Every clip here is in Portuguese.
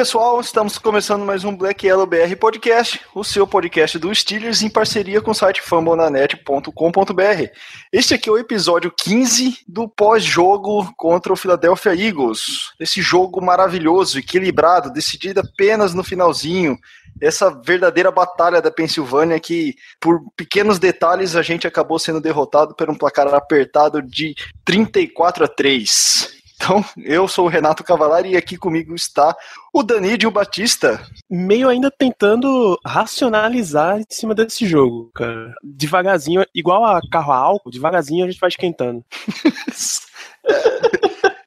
pessoal, estamos começando mais um Black Yellow BR Podcast, o seu podcast do Steelers em parceria com o site fambonanet.com.br. Este aqui é o episódio 15 do pós-jogo contra o Philadelphia Eagles. Esse jogo maravilhoso, equilibrado, decidido apenas no finalzinho. Essa verdadeira batalha da Pensilvânia que, por pequenos detalhes, a gente acabou sendo derrotado por um placar apertado de 34 a 3. Então, eu sou o Renato Cavalari e aqui comigo está o Danídio Batista. meio ainda tentando racionalizar em cima desse jogo, cara. Devagarzinho, igual a carro a álcool, devagarzinho a gente vai esquentando.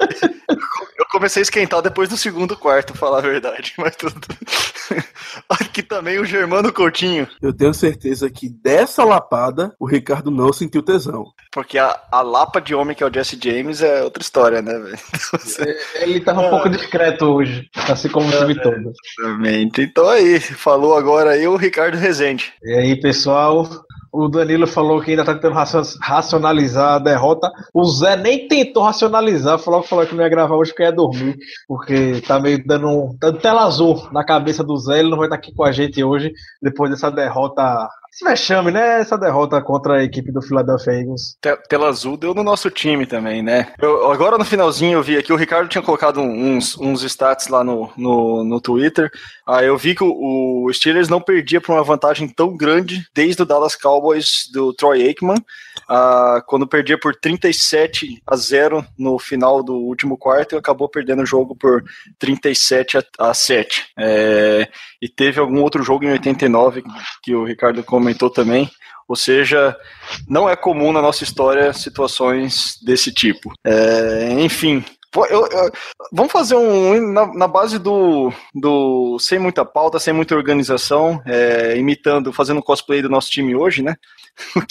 Comecei a esquentar depois do segundo quarto, falar a verdade, mas tudo. Aqui também o Germano Coutinho, Eu tenho certeza que dessa lapada o Ricardo não sentiu tesão. porque a, a lapa de homem que é o Jesse James é outra história, né, velho? Ele tava um pouco discreto hoje, assim como o time todo. Exatamente. Então aí, falou agora aí o Ricardo Rezende. E aí, pessoal, o Danilo falou que ainda tá tentando racio- racionalizar a derrota. O Zé nem tentou racionalizar, falou que falou que não ia gravar hoje porque ia dormir, porque tá meio dando, um, dando tela azul na cabeça do Zé. Ele não vai estar aqui com a gente hoje, depois dessa derrota. Esse vexame, né? Essa derrota contra a equipe do Philadelphia Eagles. Te- Tela azul deu no nosso time também, né? Eu- agora no finalzinho eu vi aqui, o Ricardo tinha colocado uns, uns stats lá no, no, no Twitter. Aí eu vi que o, o Steelers não perdia por uma vantagem tão grande desde o Dallas Cowboys do Troy Aikman, ah, quando perdia por 37 a 0 no final do último quarto acabou perdendo o jogo por 37 a, a 7. É, e teve algum outro jogo em 89 que o Ricardo comentou também. Ou seja, não é comum na nossa história situações desse tipo. É, enfim. Eu- eu- vamos fazer um na, na base do, do sem muita pauta, sem muita organização, é, imitando, fazendo cosplay do nosso time hoje, né?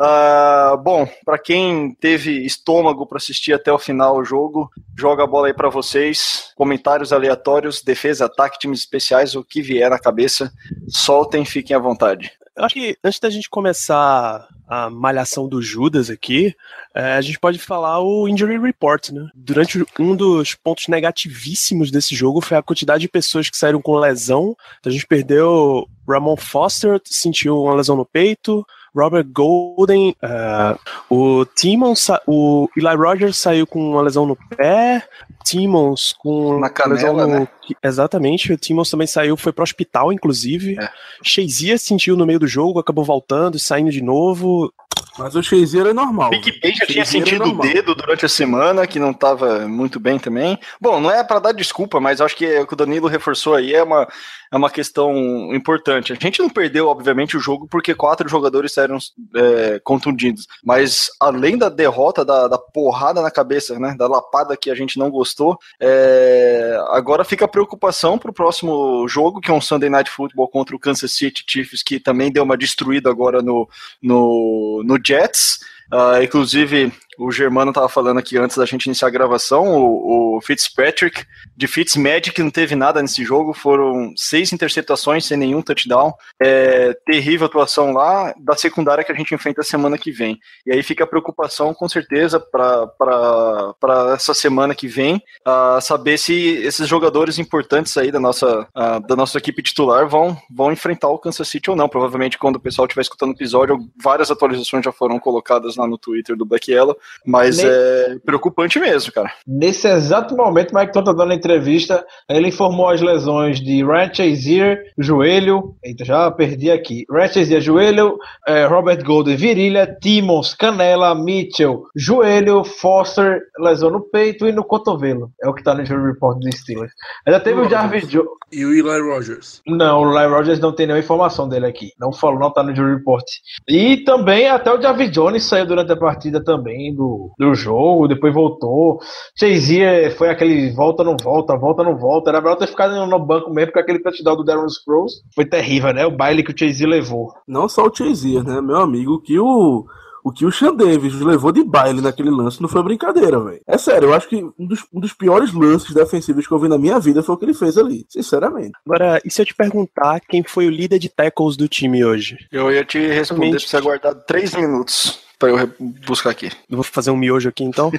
Ah, bom, para quem teve estômago para assistir até o final o jogo, joga a bola aí para vocês. Comentários aleatórios, defesa, ataque, times especiais, o que vier na cabeça, soltem, fiquem à vontade. Eu acho que antes da gente começar a malhação do Judas aqui, é, a gente pode falar o injury report, né? Durante um dos pontos negativíssimos desse jogo foi a quantidade de pessoas que saíram com lesão. Então a gente perdeu Ramon Foster, sentiu uma lesão no peito. Robert Golden, é, o Timmons, sa- o Eli Rogers saiu com uma lesão no pé, Timmons com Na canela, no né? Exatamente, o Timmons também saiu, foi pro hospital, inclusive. É. Shazier sentiu no meio do jogo, acabou voltando, saindo de novo. Mas o Shazier é normal. Big Ben já tinha é sentido o normal. dedo durante a semana, que não estava muito bem também. Bom, não é para dar desculpa, mas acho que é o que o Danilo reforçou aí é uma, é uma questão importante. A gente não perdeu, obviamente, o jogo porque quatro jogadores saíram é, contundidos. Mas além da derrota, da, da porrada na cabeça, né, da lapada que a gente não gostou, é, agora fica a preocupação para o próximo jogo, que é um Sunday Night Football contra o Kansas City Chiefs, que também deu uma destruída agora no, no, no Jets. Ah, inclusive, o Germano estava falando aqui antes da gente iniciar a gravação, o, o Fitzpatrick, de Fitzmagic, não teve nada nesse jogo, foram seis interceptações sem nenhum touchdown. É, terrível atuação lá, da secundária que a gente enfrenta a semana que vem. E aí fica a preocupação, com certeza, para essa semana que vem, ah, saber se esses jogadores importantes aí da nossa, ah, da nossa equipe titular vão, vão enfrentar o Kansas City ou não. Provavelmente, quando o pessoal estiver escutando o episódio, várias atualizações já foram colocadas lá no Twitter do Black Yellow, mas é preocupante mesmo, cara. Nesse exato momento, Mike Tom tá dando a entrevista, ele informou as lesões de Ryan Chazier, joelho, eita, já perdi aqui, Ryan Chazier, joelho, eh, Robert Golden, virilha, Timmons, canela, Mitchell, joelho, Foster, lesão no peito e no cotovelo, é o que tá no injury report do Steelers. Ainda teve o Jarvis Jones, E o Eli Rogers. não, o Lai Rogers não tem nenhuma informação dele aqui. Não falou, não tá no jury report. E também até o Javi Jones saiu durante a partida também. Do, do jogo, depois voltou. Chazier foi aquele volta, não volta, volta, não volta. Era melhor ter ficado no banco mesmo, porque aquele touchdown do Darren Sproles foi terrível, né? O baile que o Chazier levou. Não só o Chazier, né, meu amigo, que o o que o Sean Davis levou de baile naquele lance não foi brincadeira, velho. É sério, eu acho que um dos, um dos, piores lances defensivos que eu vi na minha vida foi o que ele fez ali, sinceramente. Agora, e se eu te perguntar quem foi o líder de tackles do time hoje? Eu ia te responder pra você aguardar três minutos pra eu buscar aqui. Eu vou fazer um miojo aqui então?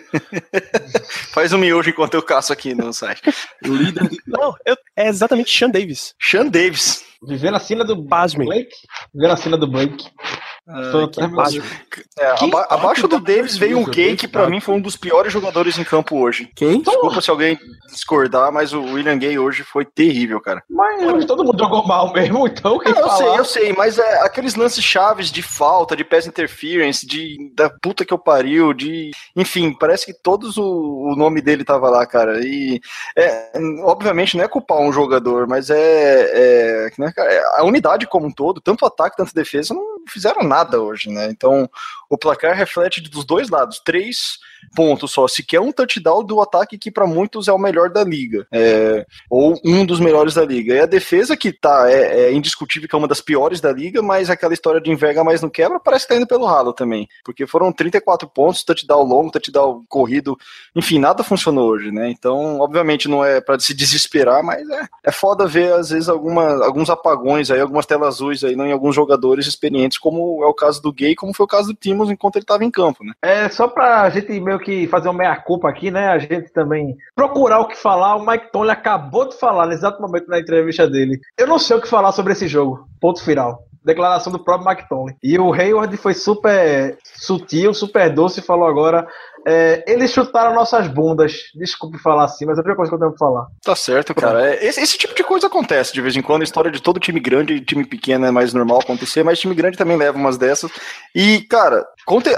Faz um miojo enquanto eu caço aqui no site. O líder de... Não, eu... é exatamente Sean Davis. Sean Davis. Vivendo a cena do Pasmem. Blake? Vivendo a cena do Blake. É, aba abaixo do Davis veio um Gay que pra mim foi um dos piores jogadores em campo hoje. Quem? Desculpa se alguém discordar, mas o William Gay hoje foi terrível, cara. Mas todo mundo jogou mal mesmo, então quem Eu falar? sei, eu sei, mas é aqueles lances chaves de falta, de pass interference, de da puta que eu pariu, de. Enfim, parece que todos o, o nome dele tava lá, cara. E é, obviamente não é culpar um jogador, mas é, é, né, cara, a unidade como um todo, tanto ataque quanto defesa, não fizeram nada hoje, né? Então o placar reflete dos dois lados. Três pontos só. Se quer um touchdown do ataque que para muitos é o melhor da liga, é, ou um dos melhores da liga. E a defesa que tá é, é, indiscutível que é uma das piores da liga, mas aquela história de enverga mais não quebra parece que tá indo pelo ralo também, porque foram 34 pontos, touchdown longo, touchdown corrido, enfim, nada funcionou hoje, né? Então, obviamente não é para se desesperar, mas é, é foda ver às vezes alguma, alguns apagões aí, algumas telas azuis aí em alguns jogadores experientes, como é o caso do Gay, como foi o caso do Timos enquanto ele estava em campo, né? É só pra gente meio que fazer uma meia-culpa aqui, né? A gente também procurar o que falar. O Mike Tomlin acabou de falar no exato momento na entrevista dele. Eu não sei o que falar sobre esse jogo. Ponto final. Declaração do próprio Mike Tomlin. E o Hayward foi super sutil, super doce e falou agora é, eles chutaram nossas bundas. Desculpe falar assim, mas é a primeira coisa que eu tenho pra falar. Tá certo, cara. É, esse, esse, tipo de coisa acontece de vez em quando. A história de todo time grande e time pequeno é mais normal acontecer, mas time grande também leva umas dessas. E, cara,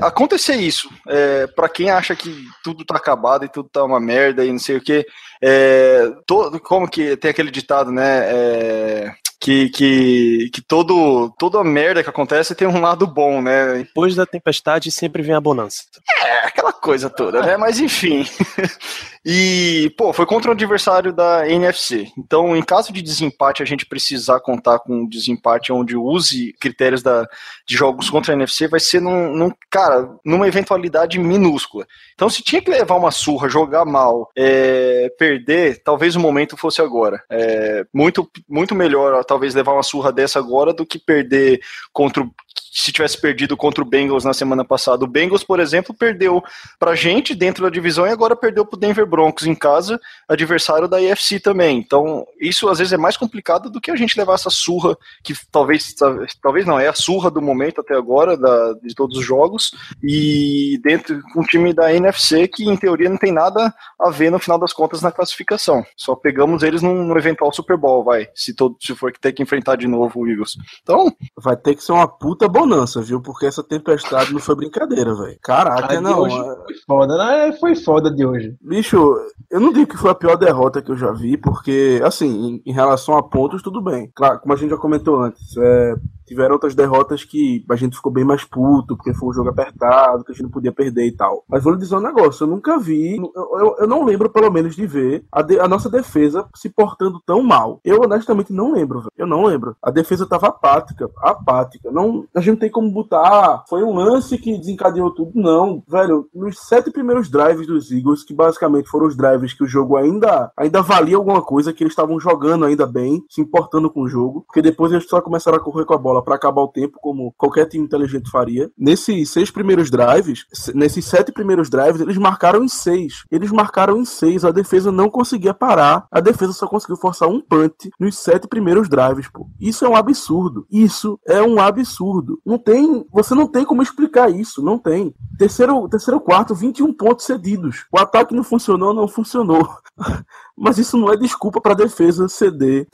acontecer isso, é, para quem acha que tudo tá acabado e tudo tá uma merda e não sei o que, é, todo, como que tem aquele ditado, né? É, que, que, que todo, toda merda que acontece tem um lado bom, né? Depois da tempestade sempre vem a bonança. É, aquela coisa toda, né? Mas enfim. E, pô, foi contra o adversário da NFC. Então, em caso de desempate, a gente precisar contar com um desempate onde use critérios da, de jogos contra a NFC, vai ser num, num cara, numa eventualidade minúscula. Então, se tinha que levar uma surra, jogar mal, é, perder, talvez o momento fosse agora. É, muito, muito melhor, talvez, levar uma surra dessa agora do que perder contra o se tivesse perdido contra o Bengals na semana passada. O Bengals, por exemplo, perdeu pra gente dentro da divisão e agora perdeu pro Denver Broncos em casa, adversário da IFC também. Então, isso às vezes é mais complicado do que a gente levar essa surra, que talvez, talvez não, é a surra do momento até agora, da, de todos os jogos, e dentro com um time da NFC que em teoria não tem nada a ver no final das contas na classificação. Só pegamos eles num, num eventual Super Bowl, vai, se, todo, se for ter que enfrentar de novo o Eagles. Então. Vai ter que ser uma puta bonança, viu? Porque essa tempestade não foi brincadeira, velho. Caraca, A não. Foi foda, né? Foi foda de hoje. Bicho, eu não digo que foi a pior derrota que eu já vi, porque, assim, em, em relação a pontos, tudo bem. Claro, como a gente já comentou antes, é, tiveram outras derrotas que a gente ficou bem mais puto, porque foi um jogo apertado, que a gente não podia perder e tal. Mas vou lhe dizer um negócio, eu nunca vi, eu, eu, eu não lembro pelo menos de ver a, de- a nossa defesa se portando tão mal. Eu honestamente não lembro, velho. Eu não lembro. A defesa tava apática, apática. Não, a gente não tem como botar, ah, foi um lance que desencadeou tudo. Não, velho, nos sete primeiros drives dos Eagles, que basicamente foram os drives que o jogo ainda, ainda valia alguma coisa, que eles estavam jogando ainda bem, se importando com o jogo, porque depois eles só começaram a correr com a bola pra acabar o tempo, como qualquer time inteligente faria. Nesses seis primeiros drives, se- nesses sete primeiros drives, eles marcaram em seis. Eles marcaram em seis, a defesa não conseguia parar, a defesa só conseguiu forçar um punt nos sete primeiros drives, pô. Isso é um absurdo. Isso é um absurdo. Não tem, você não tem como explicar isso, não tem. Terceiro, terceiro quarto, 21 pontos cedidos. O ataque não funcionou, não funcionou. Mas isso não é desculpa para a defesa ceder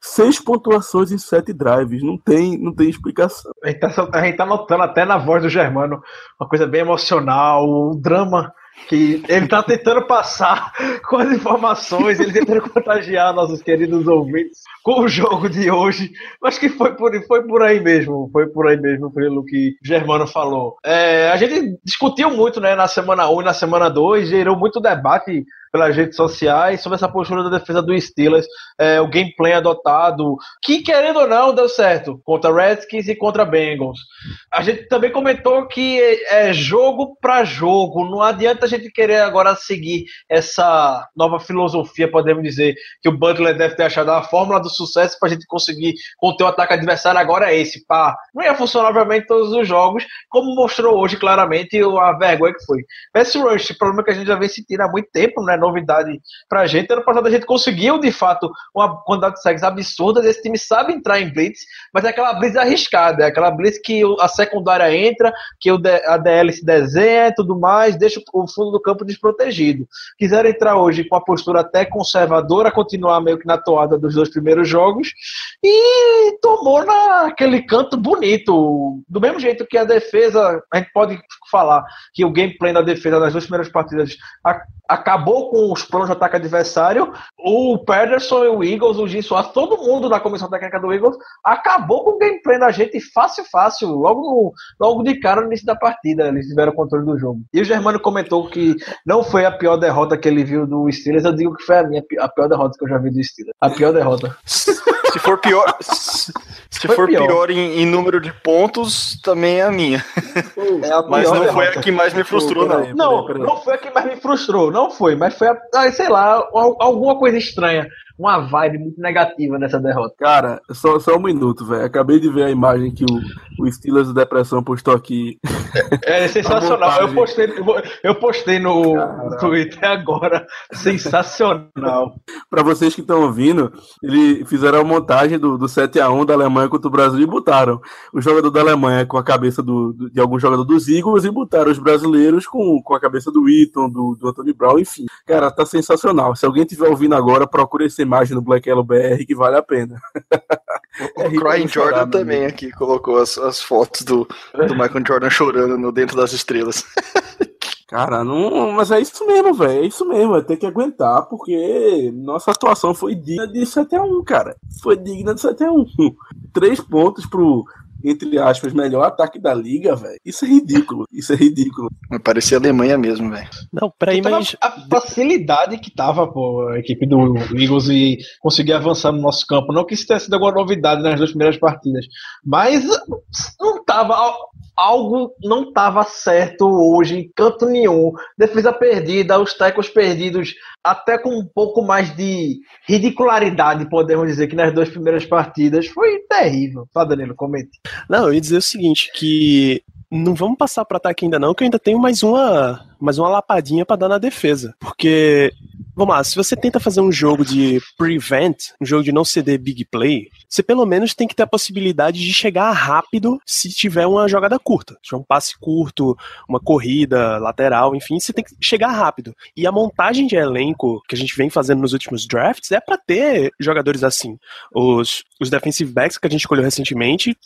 seis pontuações em sete drives. Não tem, não tem explicação. A gente, tá, tá notando até na voz do Germano uma coisa bem emocional, o drama que ele tá tentando passar com as informações, ele tentando contagiar nossos queridos ouvintes com o jogo de hoje. Acho que foi por, foi por aí mesmo, foi por aí mesmo, pelo que o Germano falou. É, a gente discutiu muito né, na semana 1 e na semana 2, gerou muito debate pelas redes sociais sobre essa postura da defesa do Steelers, é, o gameplay adotado, que querendo ou não deu certo contra Redskins e contra Bengals. A gente também comentou que é jogo para jogo, não adianta a gente querer agora seguir essa nova filosofia, podemos dizer, que o Butler deve ter achado a fórmula do sucesso para a gente conseguir conter o ataque adversário agora é esse, pá. Não ia funcionar obviamente todos os jogos, como mostrou hoje claramente a vergonha que foi. Pass Rush, problema que a gente já vem sentindo há muito tempo, né? Novidade pra gente. Ano passado a gente conseguiu, de fato, uma quantidade de sacks absurda. Esse time sabe entrar em blitz, mas é aquela blitz arriscada, é aquela blitz que a secundária entra, que a DL se desenha e tudo mais, deixa o fundo do campo desprotegido. Quiseram entrar hoje com a postura até conservadora, continuar meio que na toada dos dois primeiros jogos, e tomou naquele canto bonito. Do mesmo jeito que a defesa, a gente pode falar que o gameplay da defesa nas duas primeiras partidas acabou com os planos de ataque adversário. O Pederson e o Eagles, o Jim todo mundo da comissão técnica do Eagles acabou com o gameplay da gente fácil, fácil, logo, no, logo de cara no início da partida. Eles tiveram controle do jogo. E o Germano comentou que não foi a pior derrota que ele viu do Steelers. Eu digo que foi a minha a pior derrota que eu já vi do Steelers. A pior derrota. Se for pior, se for pior, pior em, em, número de pontos, também é a minha. É a mas não derrota. foi a que mais me frustrou, não. Não, não foi a que mais me frustrou, não foi, mas foi a, sei lá, alguma coisa estranha uma vibe muito negativa nessa derrota. Cara, só, só um minuto, velho. Acabei de ver a imagem que o, o Steelers da Depressão postou aqui. É, é sensacional. Eu postei, eu postei no Caramba. Twitter agora. Sensacional. Para vocês que estão ouvindo, eles fizeram a montagem do, do 7x1 da Alemanha contra o Brasil e botaram o jogador da Alemanha com a cabeça do, de algum jogador dos Eagles e botaram os brasileiros com, com a cabeça do Eaton, do, do Anthony Brown, enfim. Cara, tá sensacional. Se alguém estiver ouvindo agora, procure esse imagem no Black Yellow BR que vale a pena. O, é Crying Jordan também aqui colocou as, as fotos do, do Michael Jordan chorando no Dentro das Estrelas. Cara, não, mas é isso mesmo, velho. É isso mesmo, vai ter que aguentar, porque nossa atuação foi digna de 7x1, cara. Foi digna de 7x1. Três pontos pro, entre aspas, melhor ataque da liga, velho. Isso é ridículo. Isso é ridículo. Parecia Alemanha mesmo, velho. Não, peraí, mas. A facilidade que tava, pô, a equipe do Eagles e conseguir avançar no nosso campo. Não que isso tenha sido alguma novidade nas duas primeiras partidas. Mas não tava algo não estava certo hoje em canto nenhum. Defesa perdida, os tecos perdidos, até com um pouco mais de ridicularidade, podemos dizer, que nas duas primeiras partidas. Foi terrível. Fala, Danilo, comente. Não, eu ia dizer o seguinte, que não vamos passar para ataque ainda não, que eu ainda tenho mais uma, mais uma lapadinha para dar na defesa. Porque Vamos lá, se você tenta fazer um jogo de prevent, um jogo de não ceder big play, você pelo menos tem que ter a possibilidade de chegar rápido se tiver uma jogada curta. Se tiver um passe curto, uma corrida lateral, enfim, você tem que chegar rápido. E a montagem de elenco que a gente vem fazendo nos últimos drafts é para ter jogadores assim. Os, os defensive backs que a gente escolheu recentemente,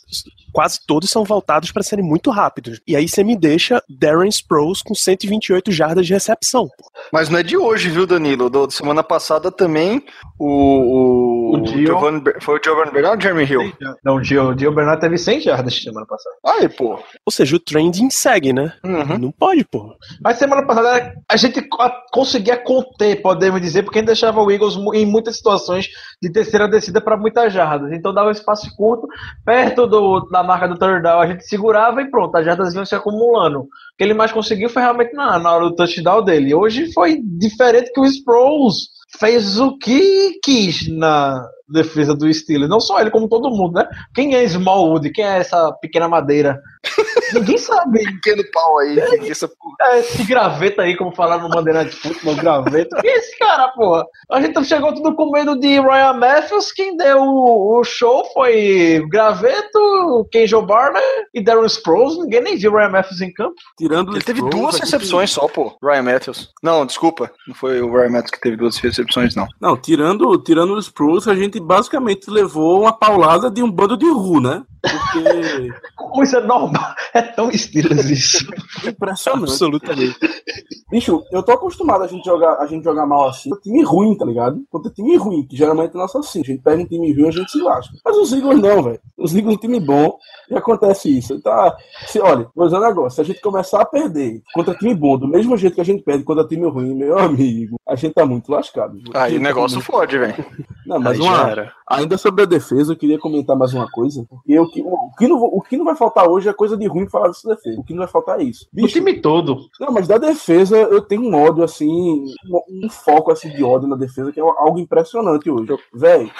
quase todos são voltados para serem muito rápidos. E aí você me deixa Darren Sproles com 128 jardas de recepção. Mas não é de hoje, viu, Danilo? Do, do semana passada também, o. o, o Giovanni, foi o Giovanni Bernard ou o Jeremy Hill? Não, o Gio, o Bernard teve 100 jardas semana passada. Aí, pô. Ou seja, o trending segue, né? Uhum. Não pode, pô. Mas semana passada a gente conseguia conter, podemos dizer, porque a gente deixava o Eagles em muitas situações de terceira descida para muitas jardas. Então dava um espaço curto, perto do, da marca do third down, a gente segurava e pronto, as jardas iam se acumulando. O que ele mais conseguiu foi realmente na, na hora do touchdown dele. Hoje foi diferente que o Sproles fez o que quis na defesa do Steelers. Não só ele, como todo mundo, né? Quem é Smallwood? Quem é essa pequena madeira? Ninguém sabe. Pequeno pau aí. É, que essa é, esse graveta aí, como falaram no Bandeira de Futebol, graveta. Quem é esse cara, porra? A gente chegou tudo com medo de Ryan Matthews. Quem deu o, show foi Graveto, Kenjo Barner e Darren Sproles. Ninguém nem viu Ryan Matthews em campo. Tirando Ele teve duas recepções só, pô. Ryan Matthews. Não, desculpa. Não foi o Ryan Matthews que teve duas recepções, não. Não, tirando, tirando os Sproles, a gente basicamente levou uma paulada de um bando de ru, né? Porque Como isso é normal? É tão Steelers isso. impressionante. Absolutamente. Bicho, eu tô acostumado a gente jogar, a gente jogar mal assim. Time ruim, tá ligado? Contra time ruim, que geralmente é nosso assim. A gente pega um time ruim, a gente se lasca. Mas os Eagles não, velho. Os Eagles é um time bom e acontece isso. Tá, se, olha, vou dizer um negócio. Se a gente começar a perder contra time bom, do mesmo jeito que a gente perde contra time ruim, meu amigo, a gente tá muito lascado. Aí o negócio fode, velho. Não, mas Aí uma, era. Ainda sobre a defesa, eu queria comentar mais uma coisa. Porque o que, o, que não, o que não vai faltar hoje é coisa de ruim falar dessa defesa. O que não vai faltar é isso. O time todo. Não, mas da defesa eu tenho um ódio, assim, um, foco assim, de ódio na defesa que é algo impressionante hoje. Véi,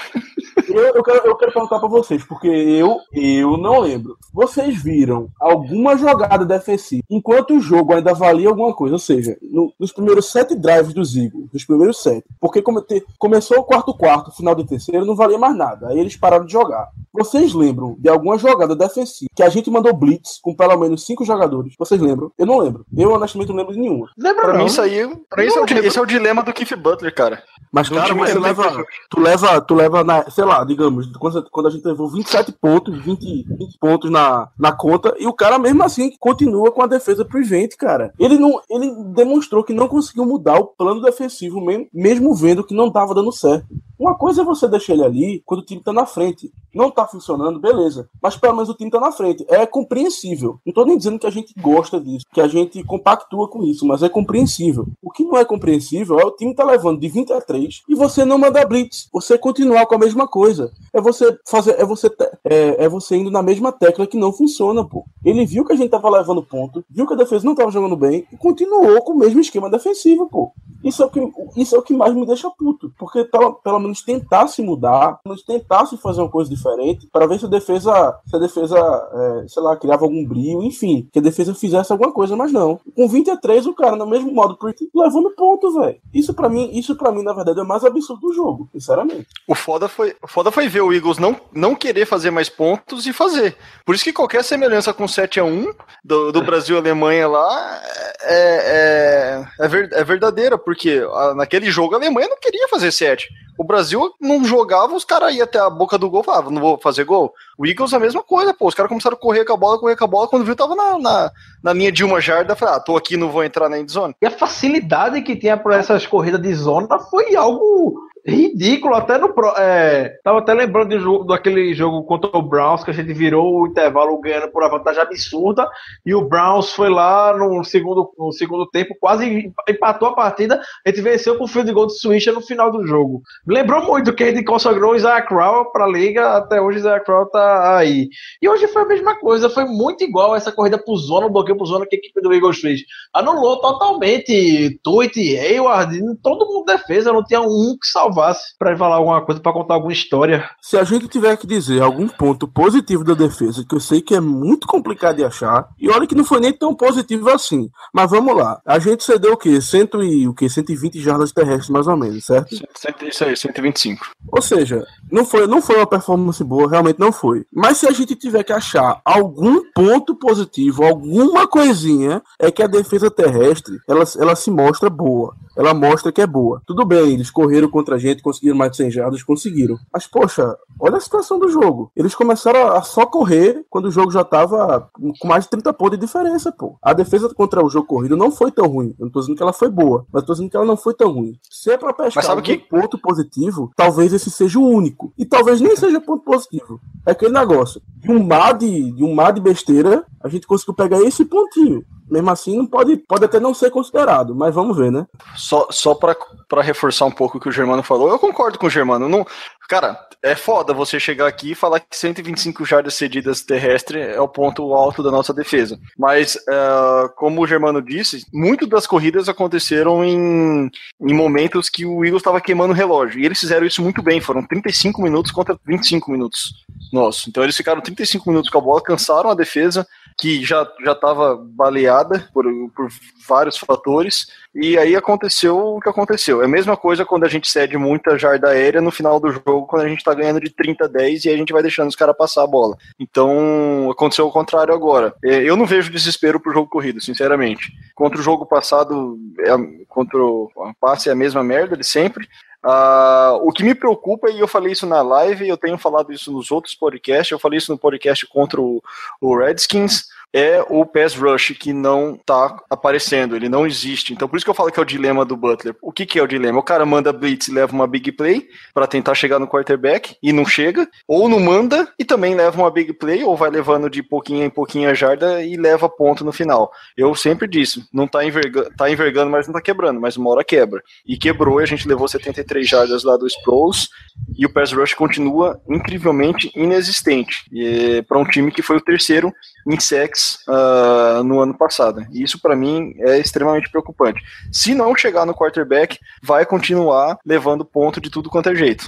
eu, eu, quero, eu quero perguntar pra vocês, porque eu, eu não lembro. Vocês viram alguma jogada defensiva enquanto o jogo ainda valia alguma coisa? Ou seja, no- nos primeiros sete drives dos Eagles, nos primeiros sete. Porque come- te- começou o quarto quarto, final do terceiro, não valia mais nada. Aí eles pararam de jogar. Vocês lembram de alguma jogada defensiva que a gente mandou blitz com pelo menos cinco jogadores? Vocês lembram? Eu não lembro. Eu honestamente não lembro de nenhuma. Lembra Pra não? mim, isso aí. Pra mim, esse é, o, esse é o dilema do Keith Butler, cara. Mas, cara, você tempo leva, pra- tu leva, tu leva na, sei lá, digamos, quando, quando a gente levou 27 pontos, 20, 20 pontos na, na conta, e o cara mesmo assim continua com a defesa prevent, cara. Ele não, ele demonstrou que não conseguiu mudar o plano defensivo mesmo, mesmo vendo que não tava dando certo. Uma coisa é você deixar ele ali quando o time tá na frente. Não tá funcionando, beleza. Mas pelo menos o time tá na frente. É compreensível. Não tô nem dizendo que a gente gosta disso, que a gente compactua com isso, mas é compreensível. O que não é compreensível é o time tá levando de 20 a 3 e você não mandar blitz. Você continuar com a mesma coisa. É você fazer, é você, é, é você indo na mesma tecla que não funciona, pô. Ele viu que a gente tava levando ponto, viu que a defesa não tava jogando bem e continuou com o mesmo esquema defensivo, pô. Isso é o que, isso é o que mais me deixa puto. Porque pelo, pelo menos tentasse mudar, pelo menos tentasse fazer uma coisa diferente, para ver se a defesa, se a defesa, é, sei lá, criava algum brilho, enfim, que a defesa fizesse alguma coisa, mas não. Com 23, o cara, no mesmo modo, levando ponto, velho. Isso para mim, isso para mim, na verdade, é o mais absurdo do jogo, sinceramente. O foda foi, o foda foi ver o Eagles não, não querer fazer mais pontos e fazer. Por isso que qualquer semelhança com 7 a 1 do, do Brasil e Alemanha lá é, é, é, ver- é verdadeira, porque ah, naquele jogo a Alemanha não queria fazer 7. O Brasil não jogava, os caras iam até a boca do gol e falavam, não vou fazer gol. O Eagles a mesma coisa, pô. Os caras começaram a correr com a bola, correr com a bola, quando viu, tava na, na, na linha de uma jarda, falei, ah, tô aqui, não vou entrar na endzone. E a facilidade que tinha para essas corridas de zona foi algo ridículo. Até no. É, tava até lembrando de jogo, daquele jogo contra o Browns que a gente virou o intervalo ganhando por uma vantagem absurda. E o Browns foi lá no segundo, no segundo tempo, quase empatou a partida. A gente venceu com o field goal de Swisher no final do jogo. Lembrou muito que a gente consagrou o Isaiah Crowell para a liga. Até hoje o Isaiah Crowell tá aí. E hoje foi a mesma coisa. Foi muito igual essa corrida pro zona, o bloqueio pro zona que a equipe do Eagles fez anulou totalmente Tuit, Hayward, todo mundo defesa, não tinha um que salvasse pra falar alguma coisa, pra contar alguma história. Se a gente tiver que dizer algum ponto positivo da defesa, que eu sei que é muito complicado de achar, e olha que não foi nem tão positivo assim. Mas vamos lá. A gente cedeu o quê? Cento e, o quê? 120 jardas terrestres, mais ou menos, certo? Isso aí, 125. Ou seja, não foi, não foi uma performance boa, realmente não foi. Mas se a gente tiver que achar algum ponto positivo, alguma coisinha, é que a defesa terrestre, ela, ela se mostra boa. Ela mostra que é boa. Tudo bem, eles correram contra a gente, conseguiram mais de 100 jardas, conseguiram. Mas, poxa, olha a situação do jogo. Eles começaram a só correr quando o jogo já tava com mais de 30 pontos de diferença, pô. A defesa contra o jogo corrido não foi tão ruim. Eu não tô dizendo que ela foi boa, mas tô dizendo que ela não foi tão ruim. Se é pra pescar Mas sabe que- ponto positivo, talvez esse seja o único. E talvez nem seja ponto positivo. É aquele negócio. De um mar de, de um mar de besteira, a gente conseguiu pegar esse pontinho. Mesmo assim, pode, pode até não ser considerado, mas vamos ver, né? Só, só pra reforçar um pouco o que o Germano falou, eu concordo com o Germano. Não, cara, é foda você chegar aqui e falar que 125 jardas cedidas terrestre é o ponto alto da nossa defesa. Mas, é, como o Germano disse, muitas das corridas aconteceram em, em momentos que o Eagles estava queimando o relógio. E eles fizeram isso muito bem, foram 35 minutos contra 25 minutos. Nossa, então eles ficaram 35 minutos com a bola, cansaram a defesa, que já já estava baleada por, por vários fatores, e aí aconteceu o que aconteceu. É a mesma coisa quando a gente cede muita jarda aérea no final do jogo, quando a gente tá ganhando de 30 a 10 e a gente vai deixando os caras passar a bola. Então, aconteceu o contrário agora. É, Eu não vejo desespero pro jogo corrido, sinceramente. Contra o jogo passado, é, contra o passe é a mesma merda de sempre. Ah, o que me preocupa, e eu falei isso na live, eu tenho falado isso nos outros podcasts, eu falei isso no podcast contra o, o Redskins, é o pass rush que não tá aparecendo, ele não existe. Então por isso que eu falo que é o dilema do Butler. O que, que é o dilema? O cara manda blitz e leva uma big play para tentar chegar no quarterback e não chega, ou não manda e também leva uma big play, ou vai levando de pouquinho em pouquinho a jarda e leva ponto no final. Eu sempre disse, não tá, enverga tá envergando, mas não tá quebrando, mas uma hora quebra. E quebrou e a gente levou 73 jardas lá do Sproles e o pass rush continua incrivelmente inexistente. E para um time que foi o terceiro em sacks uh, no ano passado. E isso para mim é extremamente preocupante. Se não chegar no quarterback, vai continuar levando ponto de tudo quanto é jeito.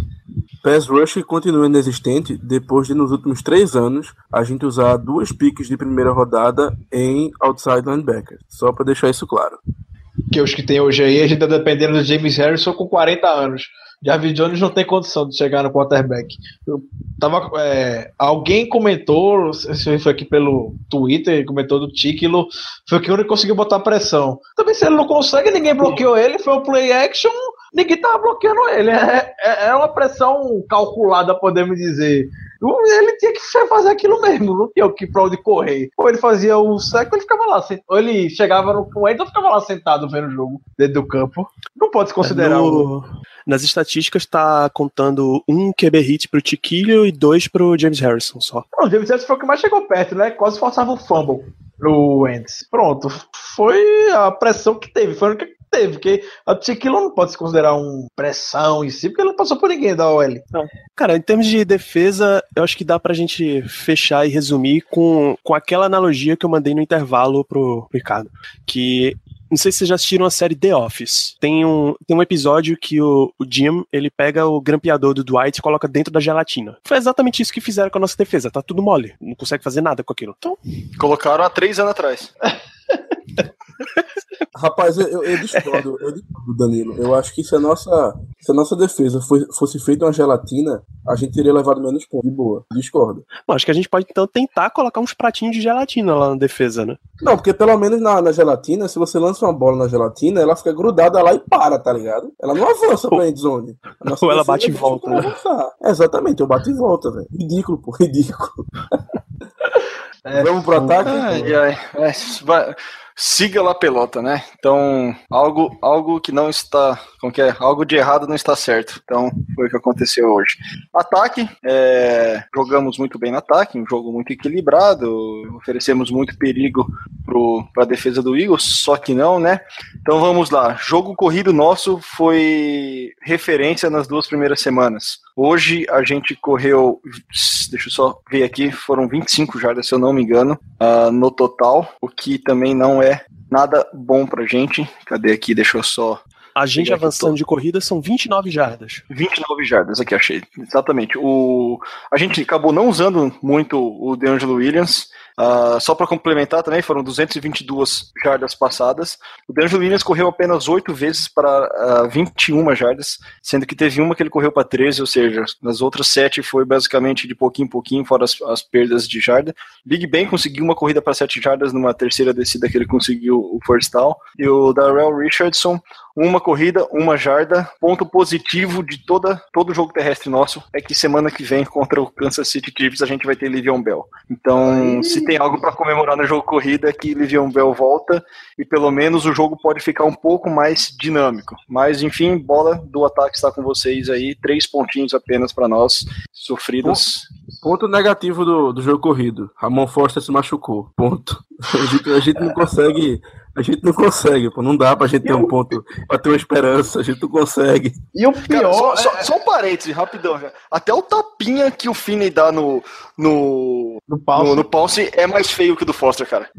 Pass rush continua inexistente depois de nos últimos três anos a gente usar duas piques de primeira rodada em outside linebacker. Só para deixar isso claro. Que os que tem hoje aí, a gente tá dependendo do James Harrison com 40 anos. Jarvis Jones não tem condição de chegar no quarterback. Eu tava, é, alguém comentou, se foi aqui pelo Twitter, comentou do Tiquilo, foi que único conseguiu botar pressão. Também se ele não consegue, ninguém bloqueou ele, foi o play action, ninguém tava bloqueando ele. É, é, é uma pressão calculada, podemos dizer. Ele tinha que fazer aquilo mesmo, não tinha o que pra onde correr. Ou ele fazia o seco, ele ficava lá, ou ele chegava no point, ou ficava lá sentado vendo o jogo dentro do campo. Não pode se considerar No- o Nas estatísticas tá contando um QB hit pro Tiquilho e dois pro James Harrison só. Não, o James Harrison foi o que mais chegou perto, né? Quase forçava o fumble pro Wentz. Pronto. Foi a pressão que teve. Foi a única que teve. Porque a Tiquilo não pode se considerar uma pressão em si, porque ele não passou por ninguém da OL. Cara, em termos de defesa, eu acho que dá pra gente fechar e resumir com, com aquela analogia que eu mandei no intervalo pro Ricardo. Que. Não sei se vocês já assistiram a série The Office. Tem um, tem um episódio que o, o Jim ele pega o grampeador do Dwight e coloca dentro da gelatina. Foi exatamente isso que fizeram com a nossa defesa. Tá tudo mole. Não consegue fazer nada com aquilo. Então, Colocaram há três anos atrás. Rapaz, eu, eu- eu discordo, eu discordo, Danilo. Eu acho que se a nossa, se a nossa defesa foi- fosse feita uma gelatina, a gente teria levado menos pontos. De boa. Discordo. bom, acho que a gente pode então tentar colocar uns pratinhos de gelatina lá na defesa, né? Não, porque pelo menos na, na gelatina, se você lança uma bola na gelatina, ela fica grudada lá e para, tá ligado? Ela não avança pra endzone. Ou ela bate e volta, né? Exatamente, eu bato e volta, velho. Ridículo, pô, ridículo. É, Vamos pro ataque? Ai, ai, é, vai- siga lá pelota, né? Então, algo, algo que não está, como que é? Algo de errado não está certo. Então, foi o que aconteceu hoje. Ataque, é, jogamos muito bem no ataque, um jogo muito equilibrado, oferecemos muito perigo para a defesa do Eagles, só que não, né? Então vamos lá. Jogo corrido nosso foi referência nas duas primeiras semanas. Hoje a gente correu, deixa eu só ver aqui, foram 25 jardas, se eu não me engano, ah, no total, o que também não é nada bom pra gente. Cadê aqui? Deixa eu só A gente avançando de corrida são 29 jardas. 29 jardas aqui, achei. Exatamente. O, a gente acabou não usando muito o DeAngelo Williams. Ah, só para complementar também, foram 222 jardas passadas. O DeAngelo Williams correu apenas 8 vezes para ah, 21 jardas, sendo que teve uma que ele correu para 13, ou seja, nas outras 7 foi basicamente de pouquinho em pouquinho, fora as, as perdas de jarda. Big Ben conseguiu uma corrida para 7 jardas numa terceira descida que ele conseguiu o first down. E o Darrell Richardson uma corrida, uma jarda. Ponto positivo de toda, todo o jogo terrestre nosso é que semana que vem contra o Kansas City Chiefs a gente vai ter Livion Bell. Então, se tem algo para comemorar no jogo corrida que Livion Bell volta e pelo menos o jogo pode ficar um pouco mais dinâmico. Mas enfim, bola do ataque está com vocês aí, três pontinhos apenas para nós, sofridos. Ponto negativo do, do jogo corrido. Ramon Foster se machucou. Ponto. A gente, a gente não consegue. A gente não consegue, pô. Não dá pra gente ter um ponto, pra ter uma esperança. A gente não consegue. E o Cara, pior. só, é- só- só um parêntese, rapidão. já. Até o tapinha que o Finney dá no, no, no pau. no, no Pounce é mais feio que o do Foster, cara.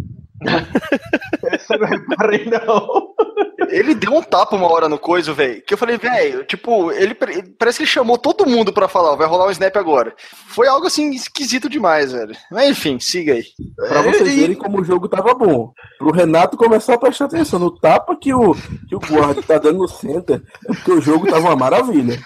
Essa eu não reparei, não. Ele deu um tapa uma hora no coisa, velho. Que eu falei, velho, tipo, ele pare- parece que ele chamou todo mundo pra falar, ó, vai rolar um snap agora. Foi algo assim esquisito demais, velho. Mas enfim, siga aí. Pra vocês E- verem como o jogo tava bom. Pro Renato começar a prestar atenção no tapa que o, que o guarda tá dando no center, é porque o jogo tava uma maravilha.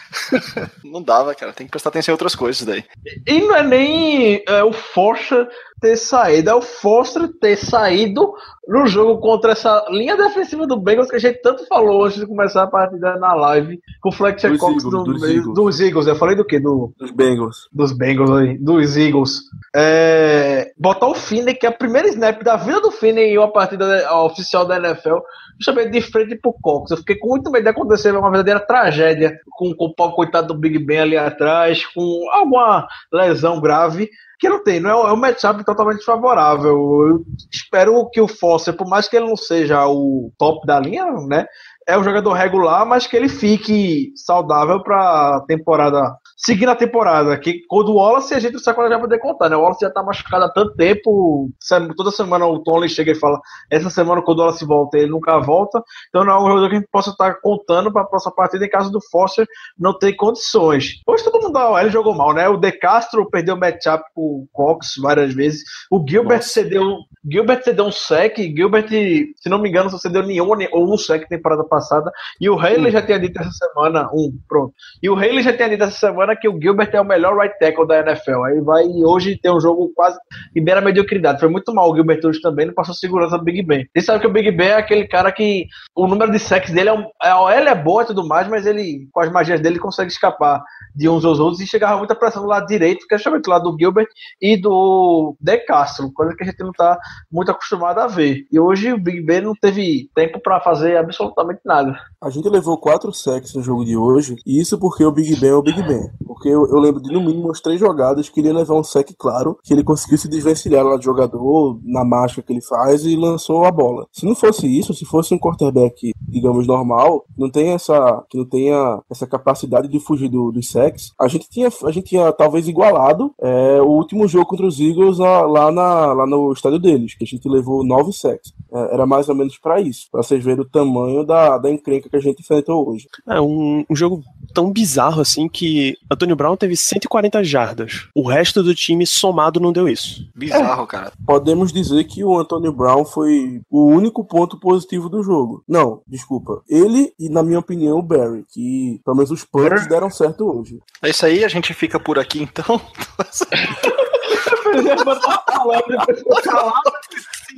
Não dava, cara. Tem que prestar atenção em outras coisas daí. E não é nem é, o Foster ter saído, é o Foster ter saído no jogo contra essa linha defensiva do Bengals que a gente tanto falou antes de começar a partida na live com o Fletcher Dos Cox Eagles, do, dos dos, Eagles. Eagles. Eu falei do quê? Do, Dos Bengals. dos Bengals aí, dos Eagles. É, botar o Finney, que é a primeira snap da vida do Finney em uma partida da- oficial da NFL, justamente de frente pro Cox. Eu fiquei com muito medo de acontecer uma verdadeira tragédia com, com o pobre coitado do Big Ben ali atrás, com alguma lesão grave. Que não tem, não é, um- é um matchup totalmente favorável. Eu espero que o Foster, por mais que ele não seja o top da linha, né? É um jogador regular, mas que ele fique saudável pra temporada. Seguindo a temporada, que quando o Wallace a gente não sabe quando já vai poder contar, né? O Wallace já tá machucado há tanto tempo. Toda semana o Tony chega e fala: essa semana quando o Wallace volta, ele nunca volta. Então não é um jogador que a gente possa estar contando para a próxima partida em caso do Foster não ter condições. Hoje todo mundo da OL jogou mal, né? O De Castro perdeu o matchup com o Cox várias vezes. O Gilbert Nossa. cedeu. Gilbert cedeu um sec. Gilbert, se não me engano, só cedeu nenhum ou um sec temporada passada. E o Haley já tinha dito essa semana. Um, pronto. E o Haley já tinha dito essa semana que o Gilbert é o melhor right tackle da NFL. Aí vai hoje ter um jogo quase em beira mediocridade. Foi muito mal o Gilbert hoje também, não passou segurança do Big Ben. Você sabe que o Big Ben é aquele cara que o número de sacks dele é um, a OL é boa e tudo mais, mas ele, com as magias dele, consegue escapar de uns aos outros e chegava muita pressão do lado direito, que é do lado do Gilbert e do De Castro, coisa que a gente não tá muito acostumado a ver. E hoje o Big Ben não teve tempo para fazer absolutamente nada. A gente levou quatro sacks no jogo de hoje, e isso porque o Big Ben é o Big Ben. Porque eu, eu lembro de no mínimo umas três jogadas que ele ia levar um sack claro, que ele conseguiu se desvencilhar lá do jogador, na marcha que ele faz, e lançou a bola. Se não fosse isso, se fosse um quarterback, digamos, normal, não tem essa, que não tenha essa capacidade de fugir do, dos sacks, a gente tinha, a gente tinha talvez igualado é, o último jogo contra os Eagles lá, lá, na, lá no estádio deles, que a gente levou nove sacks. É, era mais ou menos pra isso, pra vocês verem o tamanho da, da encrenca que a gente enfrentou hoje. É um, um jogo tão bizarro assim que Antônio Brown teve 140 jardas. O resto do time somado não deu isso. Bizarro, cara. Podemos dizer que o Antonio Brown foi o único ponto positivo do jogo. Não, desculpa. Ele e, na minha opinião, o Barry, que pelo menos os punts deram certo hoje. É isso aí, a gente fica por aqui então.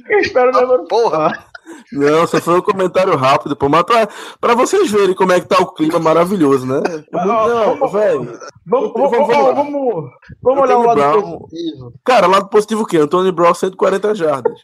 Eu espero mesmo. Porra! Não, só foi um comentário rápido, pô, mas pra, pra vocês verem como é que tá o clima maravilhoso, né? Muito- Não, velho. Vamos, Vamos- vamos, vamos vamos, olhar o lado positivo. Cara, lado positivo o quê? Antônio Brown 140 jardas.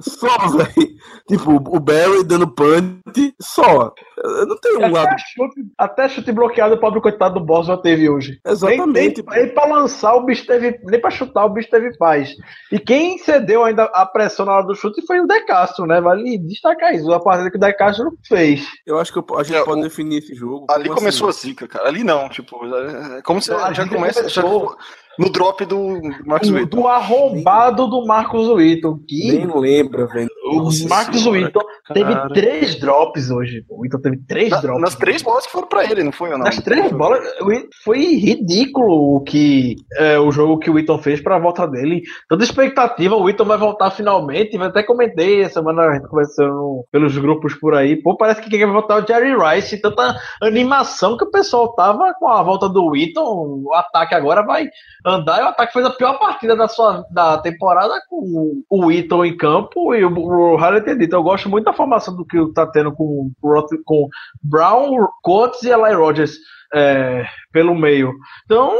Só, velho. Tipo, o Barry dando punch, só. Eu Não tem um lado. Até chute, até chute bloqueado o pobre coitado do Boswell teve hoje. Exatamente. Nem, nem, nem pra lançar o bicho teve. Nem pra chutar o bicho teve paz. E quem cedeu ainda a pressão na hora do chute foi o De Castro, né? Vale destacar isso. A partida que o De Castro fez. Eu acho que eu- a gente É, pode o- definir esse jogo. Ali como começou assim. a zica, cara. Ali não, tipo, é como se Ali já já começa já começou. No drop do Marcos Do, Witt. do arrombado do Marcos Witton. Que Nem lembra, velho. O Nossa Marcos senhora, Witton teve três drops hoje. O Witton teve três Na- drops. nas três bolas que foram pra ele, não foi ou não? Nas três bolas, o foi ridículo o que é, o jogo que o Witton fez para a volta dele. Toda expectativa, o Witton vai voltar finalmente. Eu até comentei essa semana a gente conversando pelos grupos por aí. Pô, parece que quem vai voltar é o Jerry Rice. Tanta animação que o pessoal tava com a volta do Witton. O ataque agora vai andar. E o ataque fez a pior partida da sua da temporada com o Witton em campo e o, o Harley ter dito. Eu gosto muito da formação do que tá tendo com, com Brown, Coates e Eli Rogers é, pelo meio. Então,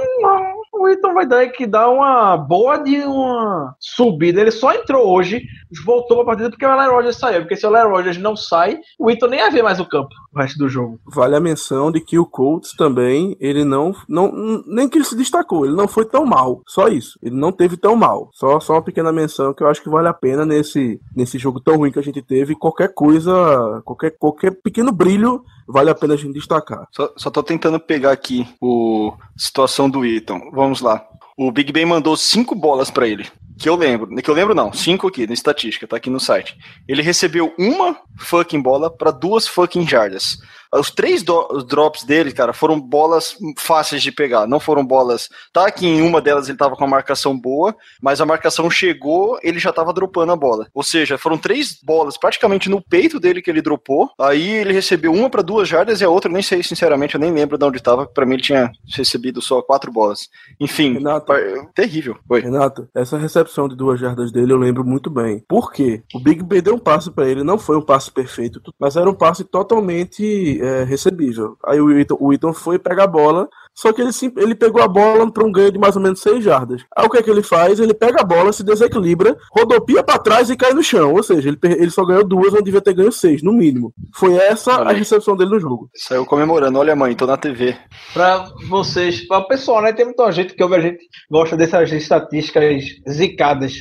o Witton vai dar que dar uma boa de uma subida. Ele só entrou hoje, voltou pra partida porque o Eli Rogers saiu. Porque se o Eli Rogers não sai, o Witton nem ia ver mais o campo o resto do jogo. Vale a menção de que o Colts também, ele não, não. Nem que ele se destacou, ele não foi tão mal. Só isso. Ele não teve tão mal. Só, só uma pequena menção que eu acho que vale a pena nesse, nesse jogo tão ruim que a gente teve. Qualquer coisa, qualquer, qualquer pequeno brilho, vale a pena a gente destacar. Só, só tô tentando pegar aqui o situação do Eaton. Vamos lá. O Big Ben mandou cinco bolas pra ele. Que eu lembro. Que eu lembro não. Cinco aqui, na estatística, tá aqui no site. Ele recebeu uma fucking bola pra duas fucking jardas. Os três do- os drops dele, cara, foram bolas fáceis de pegar. Não foram bolas. Tá que em uma delas ele tava com a marcação boa, mas a marcação chegou, ele já tava dropando a bola. Ou seja, foram três bolas praticamente no peito dele que ele dropou. Aí ele recebeu uma para duas jardas e a outra, eu nem sei, sinceramente, eu nem lembro de onde tava. Pra mim ele tinha recebido só quatro bolas. Enfim, Renato. par- terrível. Oi. Renato, essa recepção de duas jardas dele eu lembro muito bem. Por quê? O Big Ben deu um passe pra ele, não foi um passe perfeito, mas era um passe totalmente é, recebível. Aí o Eaton, o Eaton foi pegar a bola, só que ele, ele pegou a bola para um ganho de mais ou menos seis jardas. Aí o que é que ele faz? Ele pega a bola, se desequilibra, rodopia pra trás e cai no chão. Ou seja, ele, ele só ganhou duas, onde devia ter ganho seis, no mínimo. Foi essa Olha a recepção dele no jogo. Saiu comemorando. Olha, mãe, tô na TV. Pra vocês, para o pessoal, né? Tem muita gente que ouve a gente gosta dessas estatísticas zicadas.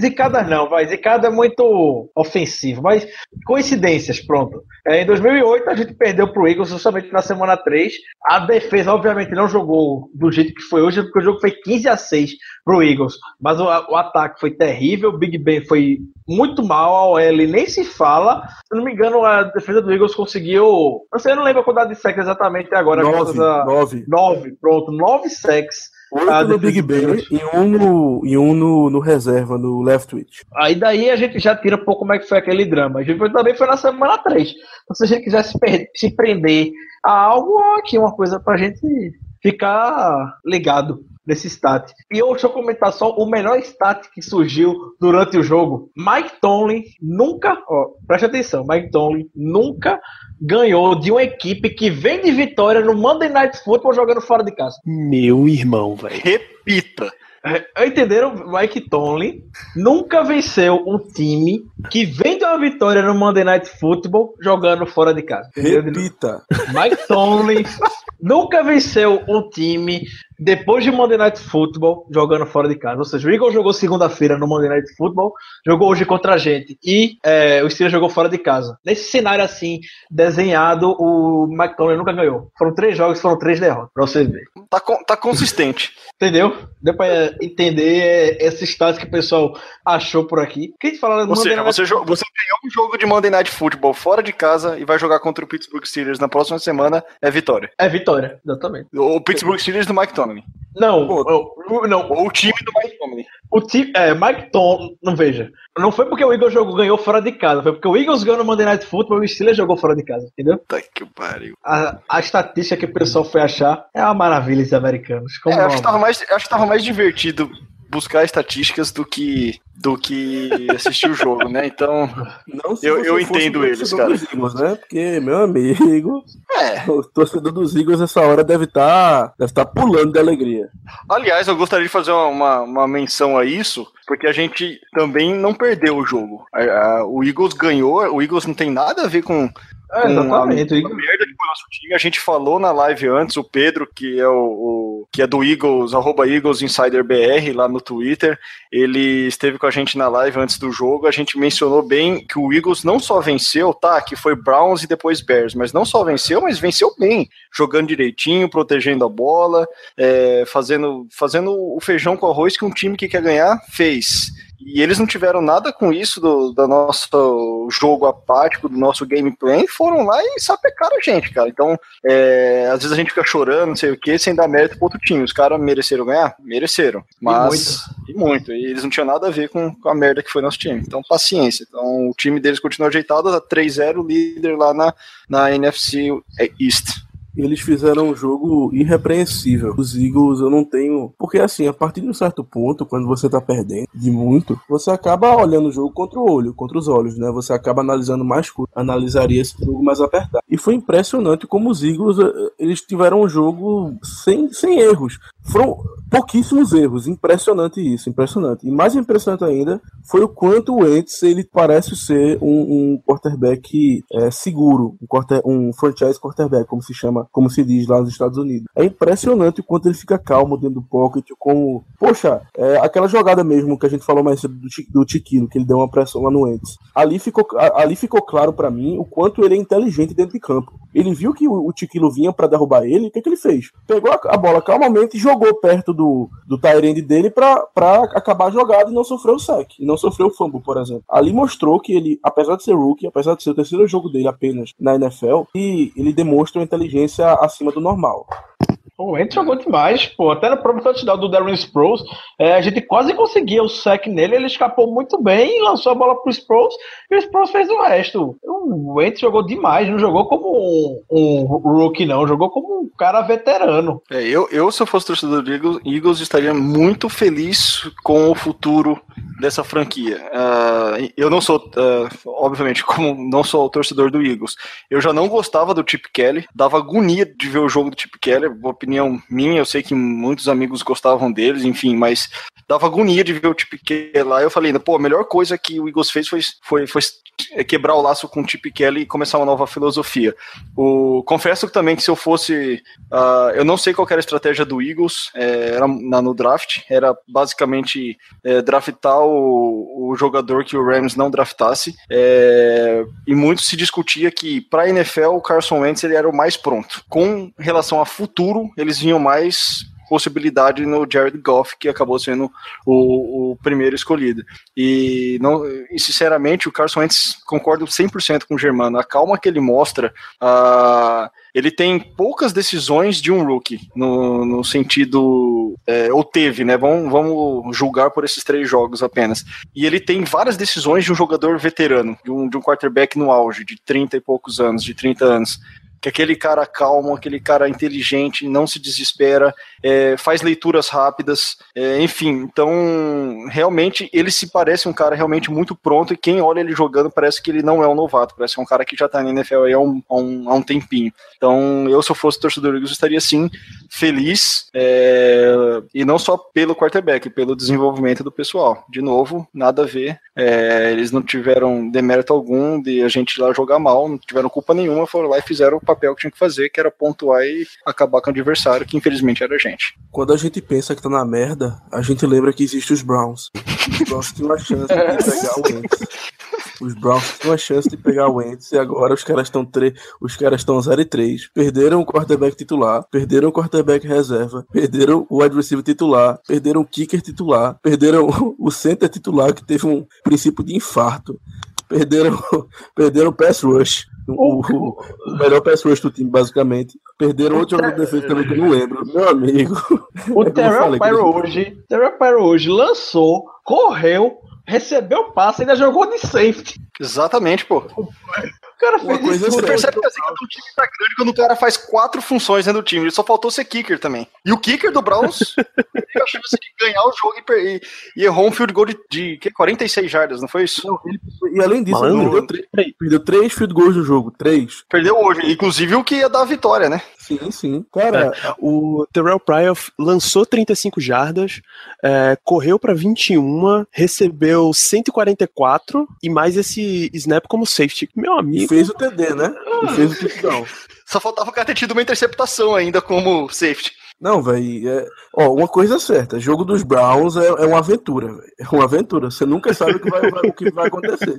Zicadas não, vai. Zicada é muito ofensivo, mas coincidências, pronto. É, em 2008 a gente perdeu pro Eagles justamente na semana 3. A defesa, obviamente, não jogou do jeito que foi hoje, porque o jogo foi 15 a 6 pro Eagles. Mas o, o ataque foi terrível, o Big Ben foi muito mal, a OL nem se fala. Se não me engano, a defesa do Eagles conseguiu. Não sei, eu não lembro a quantidade de sacks exatamente agora. Nove, graças a- nove. Nove, pronto, nove sacks. Oito Ah, no Big Ben e um, no, e um no, no reserva, no left twitch. Aí daí a gente já tira um pouco como é que foi aquele drama. A gente também foi na semana 3. Então, se a gente quiser se, se prender a algo, aqui uma coisa pra gente ficar ligado nesse stat. E eu, deixa eu comentar só o melhor stat que surgiu durante o jogo. Mike Tomlin nunca, ó, preste atenção, Mike Tomlin nunca ganhou de uma equipe que vem de vitória no Monday Night Football jogando fora de casa. Meu irmão, velho. Repita. Entenderam? Mike Tomlin nunca venceu um time que vem de uma vitória no Monday Night Football jogando fora de casa. Entendeu? Repita. Mike Tomlin nunca venceu um time depois de Monday Night Football jogando fora de casa. Ou seja, o Eagles jogou segunda-feira no Monday Night Football, jogou hoje contra a gente e é, o Steelers jogou fora de casa. Nesse cenário assim, desenhado, o Tomlin nunca ganhou. Foram três jogos, foram três derrotas, pra vocês verem. Tá, con- tá consistente. Entendeu? Deu pra entender é, esse status que o pessoal achou por aqui. O que a gente fala no Ou Monday seja, Night você, jo- você ganhou um jogo de Monday Night Football fora de casa e vai jogar contra o Pittsburgh Steelers na próxima semana, é vitória. É vitória, exatamente. O Pittsburgh Steelers do Mike Tomlin. Não, Pô. o- não, Ou o time do Mike Tomlin. o time, é, Mike Tom, não veja, não foi porque o Eagles jogou, ganhou fora de casa, foi porque o Eagles ganhou no Monday Night Football e o Steelers jogou fora de casa, entendeu? Tá que pariu. A, a estatística que o pessoal foi achar é uma maravilha, esses americanos. Como É, acho, que tava mais, acho que tava mais divertido buscar estatísticas do que, do que assistir o jogo, né? Então, Eu- eu entendo eles, cara. Dos Eagles, né? Porque, meu amigo, é. o torcedor dos Eagles essa hora deve estar deve tá pulando de alegria. Aliás, eu gostaria de fazer uma, uma, menção a isso, porque a gente também não perdeu o jogo. O Eagles ganhou, o Eagles não tem nada a ver com, É, exatamente. com o a Eagles- merda que foi o nosso time. A gente falou na live antes, o Pedro, que é o, o- que é do Eagles, arroba Eagles Insider BR lá no Twitter, ele esteve com a gente na live antes do jogo. A gente mencionou bem que o Eagles não só venceu, tá? Que foi Browns e depois Bears, mas não só venceu, mas venceu bem, jogando direitinho, protegendo a bola, é, fazendo, fazendo o feijão com arroz que um time que quer ganhar fez. E eles não tiveram nada com isso do, do nosso jogo apático, do nosso gameplay, foram lá e sapecaram a gente, cara. Então, é, às vezes a gente fica chorando, não sei o que, sem dar mérito pro outro time. Os caras mereceram ganhar? Mereceram. Mas. E muito. E eles não tinham nada a ver com, com a merda que foi nosso time. Então, paciência. Então, o time deles continua ajeitado, tá 3-0, líder lá na, na NFC East. Eles fizeram um jogo irrepreensível. Os Eagles eu não tenho. Porque assim, a partir de um certo ponto, quando você tá perdendo de muito, você acaba olhando o jogo contra o olho, contra os olhos, né? Você acaba analisando mais coisas. Analisaria esse jogo mais apertado. E foi impressionante como os Eagles eh, eles tiveram um jogo sem, sem erros. Foram pouquíssimos erros. Impressionante isso, impressionante. E mais impressionante ainda foi o quanto o Wentz ele parece ser um, um quarterback é, seguro, um, quarter, um franchise quarterback, como se chama, como se diz lá nos Estados Unidos. É impressionante o quanto ele fica calmo dentro do pocket, como, poxa, é, aquela jogada mesmo que a gente falou mais cedo do, do Tiquilo, que ele deu uma pressão lá no Wentz. Ali ficou, ali ficou claro pra mim o quanto ele é inteligente dentro de campo. Ele viu que o, Tiquilo vinha pra derrubar ele, o que, que ele fez? Pegou a, a bola calmamente e jogou perto do, do Tyrande dele pra acabar a jogada e não sofreu o sec, e não sofreu o fumble, por exemplo. Ali mostrou que ele, apesar de ser rookie, apesar de ser o terceiro jogo dele apenas na NFL, e ele demonstra uma inteligência acima do normal. O Wentz jogou demais, pô. Até no próprio touchdown do Darren Sproles, é, a gente quase conseguia o sec nele, ele escapou muito bem, lançou a bola pro Sproles e o Sproles fez o resto. O Wentz jogou demais, não jogou como um, um rookie, não, jogou como um cara veterano. É, eu, eu, se eu fosse torcedor do Eagles, Eagles, estaria muito feliz com o futuro dessa franquia. Uh, eu não sou, uh, obviamente, como não sou torcedor do Eagles, eu já não gostava do Chip Kelly, dava agonia de ver o jogo do Chip Kelly, opinião minha, eu sei que muitos amigos gostavam deles, enfim, mas dava agonia de ver o Chip Kelly lá. Eu falei, pô, a melhor coisa que o Eagles fez foi, foi, foi quebrar o laço com o Chip Kelly e começar uma nova filosofia. O, confesso também que se eu fosse. Uh, eu não sei qual era a estratégia do Eagles é, era na, no draft, era basicamente é, draftar o, o, jogador que o Rams não draftasse. É, e muito se discutia que para a NFL o Carson Wentz ele era o mais pronto. Com relação a futuro, eles vinham mais possibilidade no Jared Goff, que acabou sendo o, o primeiro escolhido. E, não, e, sinceramente, o Carson Wentz, concordo 100% com o Germano, a calma que ele mostra, uh, ele tem poucas decisões de um rookie, no, no sentido, é, ou teve, né, vamos, vamos julgar por esses três jogos apenas. E ele tem várias decisões de um jogador veterano, de um, de um quarterback no auge, de 30 e poucos anos, de 30 anos que aquele cara calmo, aquele cara inteligente, não se desespera, é, faz leituras rápidas, é, enfim. Então, realmente, ele se parece um cara realmente muito pronto e quem olha ele jogando parece que ele não é um novato, parece que é um cara que já tá na NFL há um, há um, há um tempinho. Então, eu, se eu fosse torcedor do Eagles, estaria sim feliz, é, e não só pelo quarterback, pelo desenvolvimento do pessoal. De novo, nada a ver. É, eles não tiveram demérito algum de a gente lá jogar mal, não tiveram culpa nenhuma, foram lá e fizeram o papel que tinha que fazer, que era pontuar e acabar com o adversário, que infelizmente era a gente. Quando a gente pensa que tá na merda, a gente lembra que existe os Browns. Os Browns tinham a chance de pegar o Wentz. Os Browns tinham a chance de pegar o Wentz e agora os caras estão os caras estão 0 e 3. Perderam o quarterback titular, perderam o quarterback reserva, perderam o wide receiver titular, perderam o kicker titular, perderam o center titular que teve um princípio de infarto. Perderam, perderam o pass rush. O, o, o, melhor pass rush do time, basicamente. Perderam outro jogador de defesa também que eu não lembro. Meu amigo. O é Terrell Pyro hoje, Terrell Pyro hoje lançou, correu, recebeu o passe e ainda jogou de safety. Exatamente, pô. O cara fez Uma coisa isso. Você percebe que, assim, que o time tá grande quando o cara faz quatro funções dentro do time. Ele só faltou ser kicker também. E o kicker do Browns teve a chance de ganhar o jogo e, e, errou um field goal de, de que, 46 jardas, não foi isso? Não, ele, e além disso, ele perdeu três, perdeu três field goals do jogo. Três. Perdeu hoje. Inclusive o que ia dar a vitória, né? Sim, sim. Cara, é, o Terrell Pryor lançou 35 jardas, é, correu para 21, recebeu 144 e mais esse snap como safety. Meu amigo. Fez o TD, né? E fez o touchdown. Só faltava o cara ter tido uma interceptação ainda como safety. Não, velho. É... Ó, uma coisa certa: jogo dos Browns é, é uma aventura, véio. É uma aventura. Você nunca sabe o que vai, o que vai acontecer.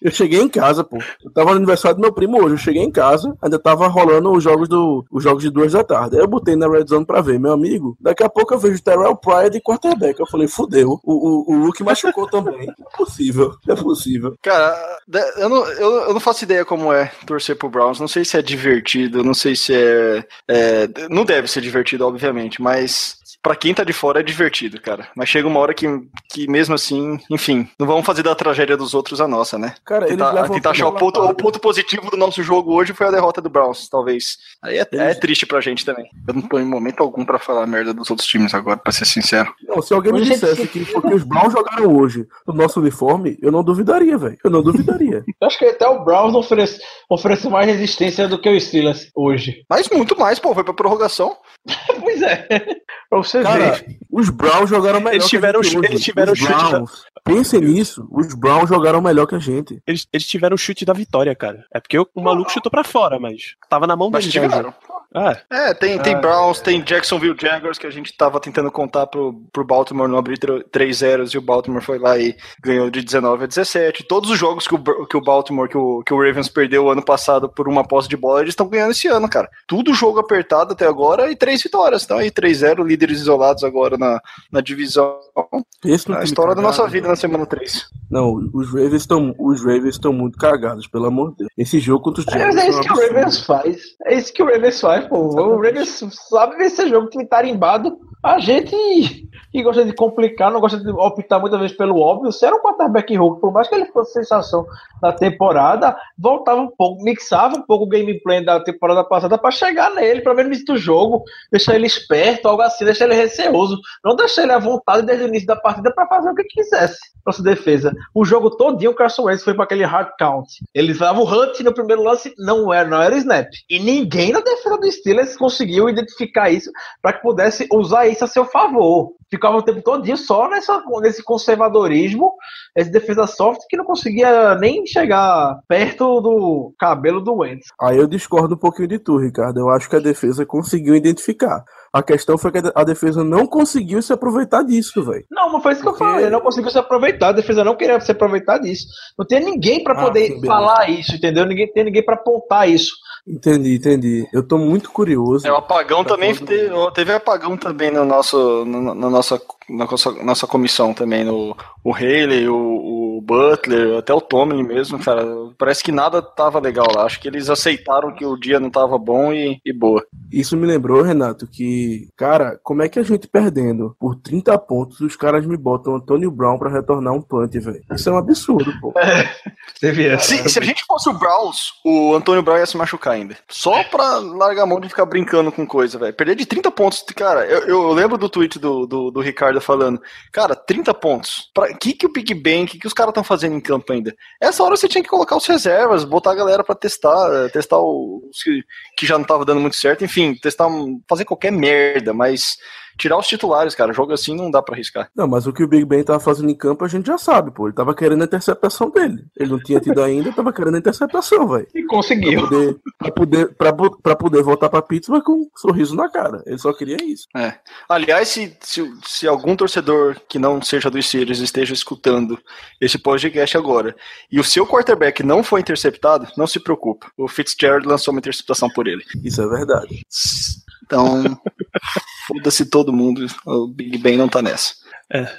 Eu cheguei em casa, pô. Eu tava no aniversário do meu primo hoje. Eu cheguei em casa, ainda tava rolando os jogos do os jogos de duas da tarde. Aí eu botei na Red Zone pra ver, meu amigo. Daqui a pouco eu vejo Terrell Pryor de quarterback. Eu falei, fudeu. O, o, o Luke machucou também. É possível. É possível. Cara, eu não, eu, eu não faço ideia como é torcer pro Browns. Não sei se é divertido, não sei se é. é não deve ser divertido, óbvio obviamente, mas para quem tá de fora é divertido, cara. Mas chega uma hora que, que mesmo assim, enfim, não vamos fazer da tragédia dos outros a nossa, né? Cara, tentar, eles tentar achar o ponto, o ponto positivo do nosso jogo hoje foi a derrota do Browns, talvez. Aí é, é triste pra gente também. Eu não tô em momento algum para falar merda dos outros times agora, pra ser sincero. Não, se alguém me dissesse que porque os Browns jogaram hoje no nosso uniforme, eu não duvidaria, velho. Eu não duvidaria. eu acho que até o Browns oferece, oferece mais resistência do que o Steelers hoje. Mas muito mais, pô, foi pra prorrogação. pois é. Você Cara, ver. Os Browns jogaram melhor. Eles tiveram, eles tiveram chute. Da, Pensem nisso, os Browns jogaram melhor que a gente. Eles, eles tiveram o chute da vitória, cara. É porque o, o maluco chutou pra fora, mas tava na mão Mas deles. né, tiveram. Ah, É, tem, tem Browns, tem Jacksonville Jaguars, que a gente tava tentando contar pro, pro Baltimore não abrir 3-0 e o Baltimore foi lá e ganhou de 19 a 17. Todos os jogos que o, que o Baltimore, que o, que o Ravens perdeu ano passado por uma posse de bola, eles estão ganhando esse ano, cara. Tudo jogo apertado até agora e três vitórias. Então aí 3-0, líderes isolados agora na, na divisão. Esse no A história da cagado, nossa né? vida na semana 3. Não, os Ravens estão os Ravens estão muito cagados, pelo amor de Deus. Esse jogo contra os Mas Jaguars é um isso que o. Ravens faz. É isso que o Ravens faz, pô. O Ravens sabe vencer jogo, time tarimbado. A gente que gosta de complicar, não gosta de optar muitas vezes pelo óbvio. Se era um quarterback por mais que ele fosse sensação da temporada, voltava um pouco, mixava um pouco o gameplay da temporada passada pra chegar nele, pra ver no início do jogo, deixar ele esperto, algo assim, deixar ele receoso, não deixar ele à vontade desde o início da partida pra fazer o que quisesse. Nossa defesa. O jogo todinho o Carson Wentz foi pra aquele hard count. Ele dava o Hunt no primeiro lance, não era, não era snap. E ninguém na defesa do Steelers conseguiu identificar isso para que pudesse usar isso a seu favor. Ficava o tempo todinho só nessa, nesse conservadorismo, essa defesa soft que não conseguia nem chegar perto do cabelo do Wentz. Aí eu discordo um pouquinho de tu, Ricardo. Eu acho que a defesa conseguiu identificar. A questão foi que a defesa não conseguiu se aproveitar disso, velho. Não, mas foi isso que eu Porque- falei. Não conseguiu se aproveitar. A defesa não queria se aproveitar disso. Não tem ninguém para Ah, poder beleza. falar isso, entendeu? Ninguém tem ninguém para apontar isso. Entendi, entendi. Eu tô muito curioso. É, o apagão também teve, teve apagão também no nosso, na, na nossa, na nossa, nossa comissão também. No, o Haley, o, o Butler, até o Tomlin mesmo, cara. Parece que nada tava legal lá. Acho que eles aceitaram que o dia não tava bom e, e boa. Isso me lembrou, Renato, que, cara, como é que a gente perdendo por 30 pontos, os caras me botam Antônio Brown pra retornar um punt, velho? Isso é um absurdo, pô. Teve essa. Se, se a gente fosse o Browns, o Antônio Brown ia se machucar ainda. Só pra largar a mão de ficar brincando com coisa, velho. Perder de 30 pontos, cara, eu, eu lembro do tweet do, do, do Ricardo falando, cara, 30 pontos. Pra que que o Big Bang, que que os caras estão fazendo em campo ainda? Essa hora você tinha que colocar os reservas, botar a galera pra testar, eh, testar os que, que já não tava dando muito certo, enfim, testar, fazer qualquer merda, mas tirar os titulares, cara, jogo assim não dá pra arriscar. Não, mas o que o Big Ben tava fazendo em campo a gente já sabe, pô. Ele tava querendo a interceptação dele. Ele não tinha tido ainda, tava querendo a interceptação, velho. E Pra conseguiu. poder, pra, poder, pra, pra poder voltar pra Pittsburgh com um sorriso na cara. Ele só queria isso. É. Aliás, se, se, se algum torcedor que não seja dos Steelers esteja escutando esse podcast agora e o seu quarterback não foi interceptado, não se preocupe. O Fitzgerald lançou uma interceptação por ele. Isso é verdade. Então, foda-se todo mundo. O Big Ben não tá nessa.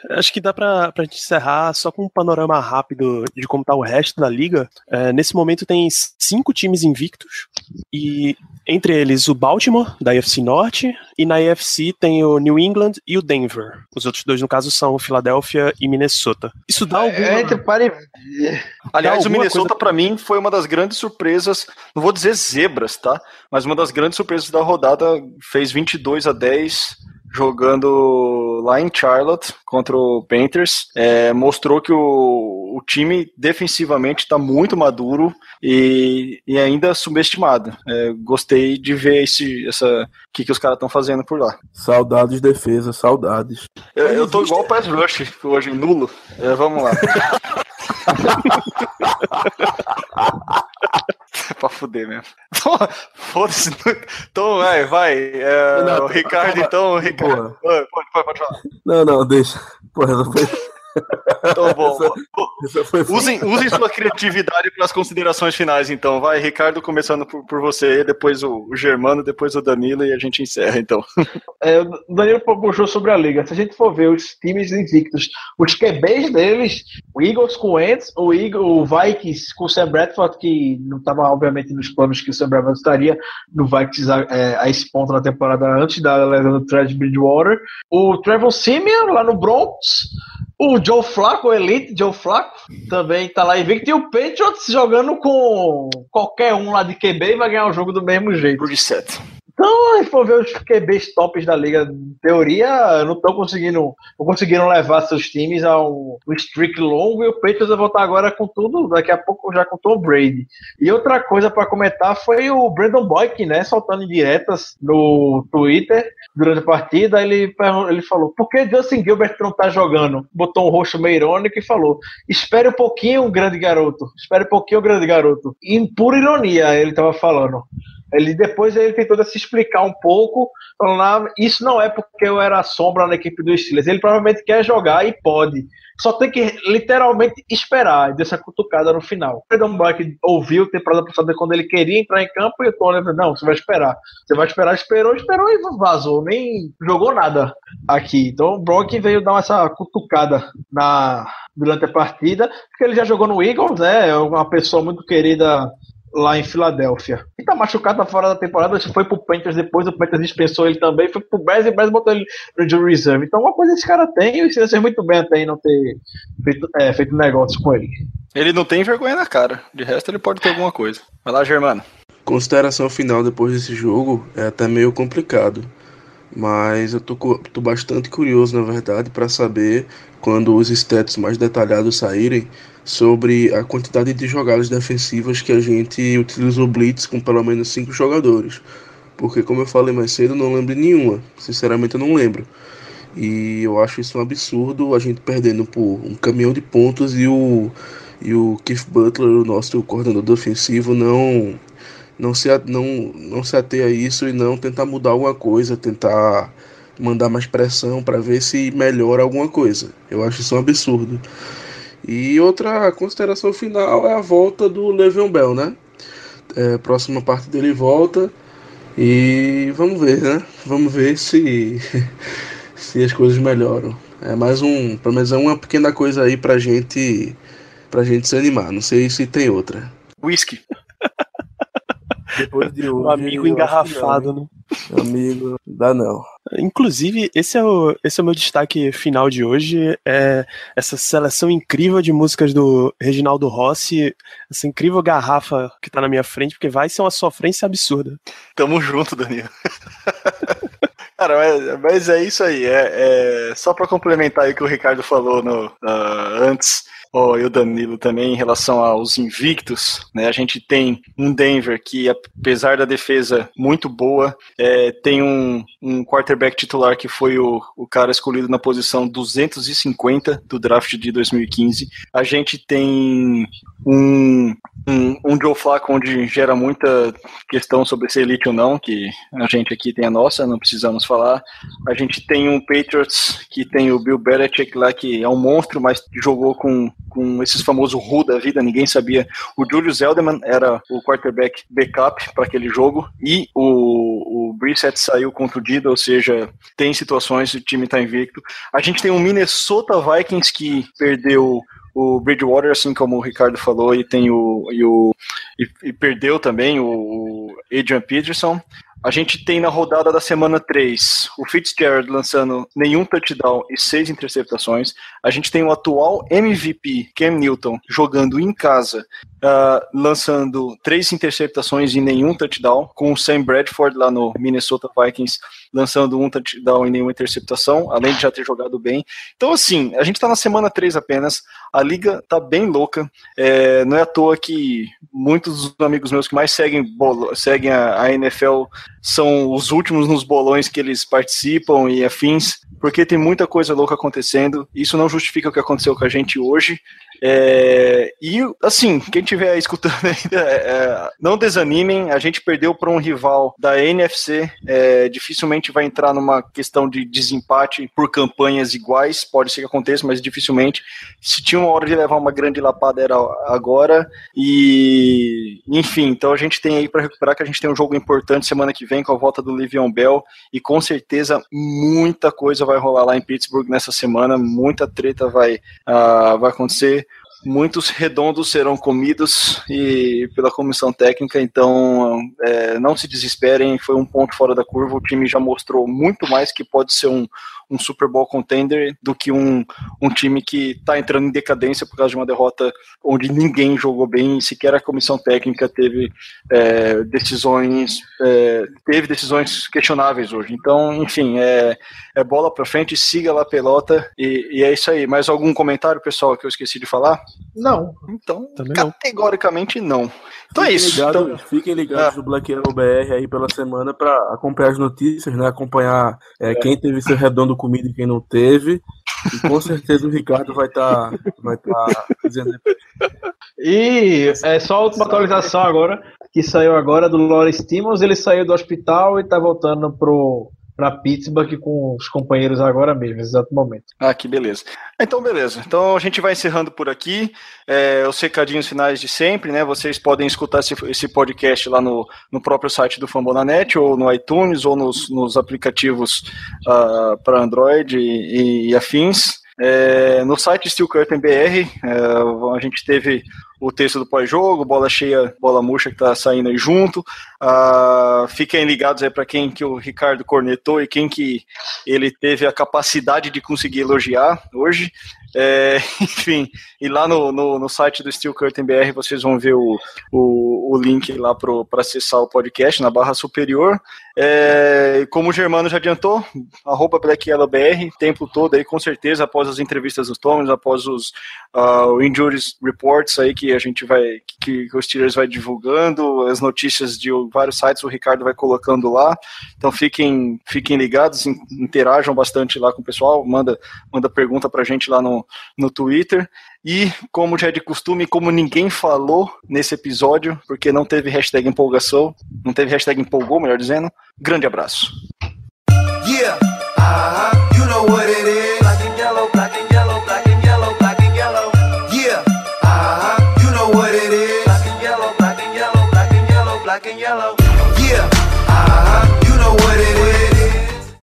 Acho que dá pra, pra gente encerrar só com um panorama rápido de como tá o resto da liga. É, nesse momento tem cinco times invictos, e entre eles o Baltimore, da AFC Norte, e na AFC tem o New England e o Denver. Os outros dois, no caso, são Philadelphia e Minnesota. Isso dá alguma... É, entre pare... Aliás, o Minnesota, coisa- pra mim, foi uma das grandes surpresas. Não vou dizer zebras, tá? Mas uma das grandes surpresas da rodada. Fez 22 a 10 jogando lá em Charlotte contra o Panthers. É, mostrou que o, o time defensivamente está muito maduro e, e ainda subestimado. É, gostei de ver esse, essa, o que, que os caras estão fazendo por lá. Saudades, defesa, saudades. Eu, eu tô igual o Pass Rush hoje, nulo. É, vamos lá. pra fuder mesmo. Foda-se. Então, vai, vai. É, Renato, o Ricardo, então. o Ricardo. Pode, pode, pode falar. Não, não, deixa. Porra, essa foi. Então, bom. Essa foi Usem, usem sua criatividade para as considerações finais, então. Vai, Ricardo, começando por, por você, depois o, o Germano, depois o Danilo e a gente encerra, então. É, o Danilo puxou sobre a liga. Se a gente for ver os times invictos, os QBs deles, o Eagles com o Ents, o, Eagle, o Vikings com o Sam Bradford, que não estava, obviamente, nos planos que o Sam Bradford estaria no Vikings a, é, a esse ponto na temporada antes da lesão do Fred Bridgewater. O Trevor Simeon, lá no Bronx. O Joe Flacco, o Elite Joe Flacco, também tá lá invicto. E o Patriots jogando com qualquer um lá de QB e vai ganhar o jogo do mesmo jeito. Sete. Então, se for ver os QBs tops da liga, em teoria, não estão conseguindo, não conseguiram levar seus times a um, um streak longo e o Patriots vai voltar agora com tudo, daqui a pouco já com Tom Brady. E outra coisa para comentar foi o Brandon Boyk, né, soltando diretas no Twitter durante a partida, ele, ele falou, por que Justin Gilbert não tá jogando? Botou um rosto meio irônico e falou, espere um pouquinho, grande garoto, espere um pouquinho, grande garoto. E em pura ironia ele tava falando. Ele depois ele tentou se explicar um pouco, falando, ah, isso não é porque eu era sombra na equipe do Steelers. Ele provavelmente quer jogar e pode. Só tem que literalmente esperar dessa cutucada no final. O Brandon Black ouviu temporada passada quando ele queria entrar em campo e o Tony falou, não, você vai esperar. Você vai esperar, esperou, esperou e vazou. Nem jogou nada aqui. Então o Brock veio dar essa cutucada na, durante a partida, porque ele já jogou no Eagles, né? É uma pessoa muito querida lá em Filadélfia. E tá machucado, tá fora da temporada, foi pro Panthers depois, o Panthers dispensou ele também, foi pro Bears e o Bears botou ele no Jury Reserve. Então uma coisa esse cara tem, e o Steelers fez muito bem até em não ter feito, é, feito negócio com ele. Ele não tem vergonha na cara, de resto ele pode ter alguma coisa. Vai lá, Germano. Consideração final depois desse jogo é até meio complicado. Mas eu tô, tô bastante curioso, na verdade, para saber quando os stats mais detalhados saírem sobre a quantidade de jogadas defensivas que a gente utilizou blitz com pelo menos cinco jogadores. Porque como eu falei mais cedo, não lembro nenhuma. Sinceramente eu não lembro. E eu acho isso um absurdo, a gente perdendo por um caminhão de pontos e o, e o Keith Butler, o nosso coordenador ofensivo, não não se, não, não se ater a isso e não tentar mudar alguma coisa, tentar mandar mais pressão para ver se melhora alguma coisa. Eu acho isso um absurdo. E outra consideração final é a volta do Le'Veon Bell, né? É, próxima parte dele volta e vamos ver, né? Vamos ver se se as coisas melhoram. É mais um, pelo menos é uma pequena coisa aí pra gente pra gente se animar. Não sei se tem outra. Whisky. Depois de hoje, um amigo engarrafado, né? Amigo, dá não. Inclusive, esse é, o, esse é o meu destaque final de hoje. É essa seleção incrível de músicas do Reginaldo Rossi, essa incrível garrafa que tá na minha frente, porque vai ser uma sofrência absurda. Tamo junto, Danilo. Cara, mas, mas, é isso aí. É, é só para complementar aí o que o Ricardo falou no, uh, antes oh, e o Danilo também em relação aos invictos, né? A gente tem um Denver que, apesar da defesa muito boa, é, tem um, um quarterback titular que foi o, o cara escolhido na posição 250 do draft de 2015. A gente tem um, um, um Joe Flacco onde gera muita questão sobre ser elite ou não, que a gente aqui tem a nossa, não precisamos falar. A gente tem um Patriots que tem o Bill Belichick lá, que é um monstro, mas jogou com, com esses famosos Ru da vida, ninguém sabia. O Julius Elderman era o quarterback backup para aquele jogo e o, o Brissett saiu contundido, ou seja, tem situações, o time está invicto. A gente tem um Minnesota Vikings que perdeu o Bridgewater, assim como o Ricardo falou, e tem o. E, o, e perdeu também o Adrian Peterson. A gente tem na rodada da semana 3 o Fitzgerald lançando nenhum touchdown e seis interceptações. A gente tem o atual MVP, Cam Newton, jogando em casa, uh, lançando três interceptações e nenhum touchdown, com o Sam Bradford lá no Minnesota Vikings lançando um touchdown e nenhuma interceptação, além de já ter jogado bem. Então, assim, a gente está na semana 3 apenas, a liga tá bem louca. É, não é à toa que muitos dos amigos meus que mais seguem, seguem a, a NFL são os últimos nos bolões que eles participam e afins, porque tem muita coisa louca acontecendo. Isso não justifica o que aconteceu com a gente hoje. É, e, assim, quem estiver escutando ainda, é, é, não desanimem. A gente perdeu para um rival da NFC. É, dificilmente vai entrar numa questão de desempate por campanhas iguais. Pode ser que aconteça, mas dificilmente. Se tinha uma hora de levar uma grande lapada, era agora. E, enfim, então a gente tem aí para recuperar que a gente tem um jogo importante semana que vem com a volta do Livion Bell. E com certeza muita coisa vai rolar lá em Pittsburgh nessa semana. Muita treta vai, uh, vai acontecer muitos redondos serão comidos e pela comissão técnica, então é, não se desesperem, foi um ponto fora da curva, o time já mostrou muito mais que pode ser um, um Super Bowl contender do que um, um time que está entrando em decadência por causa de uma derrota onde ninguém jogou bem sequer a comissão técnica teve é, decisões é, teve decisões questionáveis hoje. Então, enfim, é, é bola para frente, siga lá a pelota e, e, é isso aí. Mais algum comentário, pessoal, que eu esqueci de falar? Não. Então, Também categoricamente não. não. Então fiquem é isso. Ligados, então... Fiquem ligados ah. no Black Arrow BR aí pela semana para acompanhar as notícias, né? Acompanhar é, quem teve seu redondo comida e quem não teve. E com certeza o Ricardo vai estar tá, vai tá dizendo. E é só a última atualização agora, que saiu agora do Lawrence Timmons. Ele saiu do hospital e está voltando pro para Pittsburgh com os companheiros agora mesmo, exato momento. Ah, que beleza. Então, beleza. Então a gente vai encerrando por aqui. É, os recadinhos finais de sempre, né? Vocês podem escutar esse, esse podcast lá no, no próprio site do Fambonanet, ou no iTunes, ou nos, nos aplicativos uh, para Android e, e afins. É, no site Steel Curtain BR, é, a gente teve o texto do pós-jogo, bola cheia, bola murcha que está saindo aí junto. Uh, fiquem ligados aí para quem que o Ricardo cornetou e quem que ele teve a capacidade de conseguir elogiar hoje. É, enfim, e lá no, no, no, site do Steel Curtain BR vocês vão ver o, o, o link lá para acessar o podcast na barra superior. É, como o Germano já adiantou, arroba BlackYellowBR, tempo todo aí, com certeza, após as entrevistas dos Thomas, após os uh, injuries reports aí a gente vai, que, que os Steelers vai divulgando, as notícias de vários sites o Ricardo vai colocando lá. Então fiquem, fiquem ligados, interajam bastante lá com o pessoal, manda, manda pergunta pra gente lá no, no Twitter. E, como já é de costume, como ninguém falou nesse episódio, porque não teve hashtag empolgação, não teve hashtag empolgou, melhor dizendo, grande abraço. Yeah. Ah.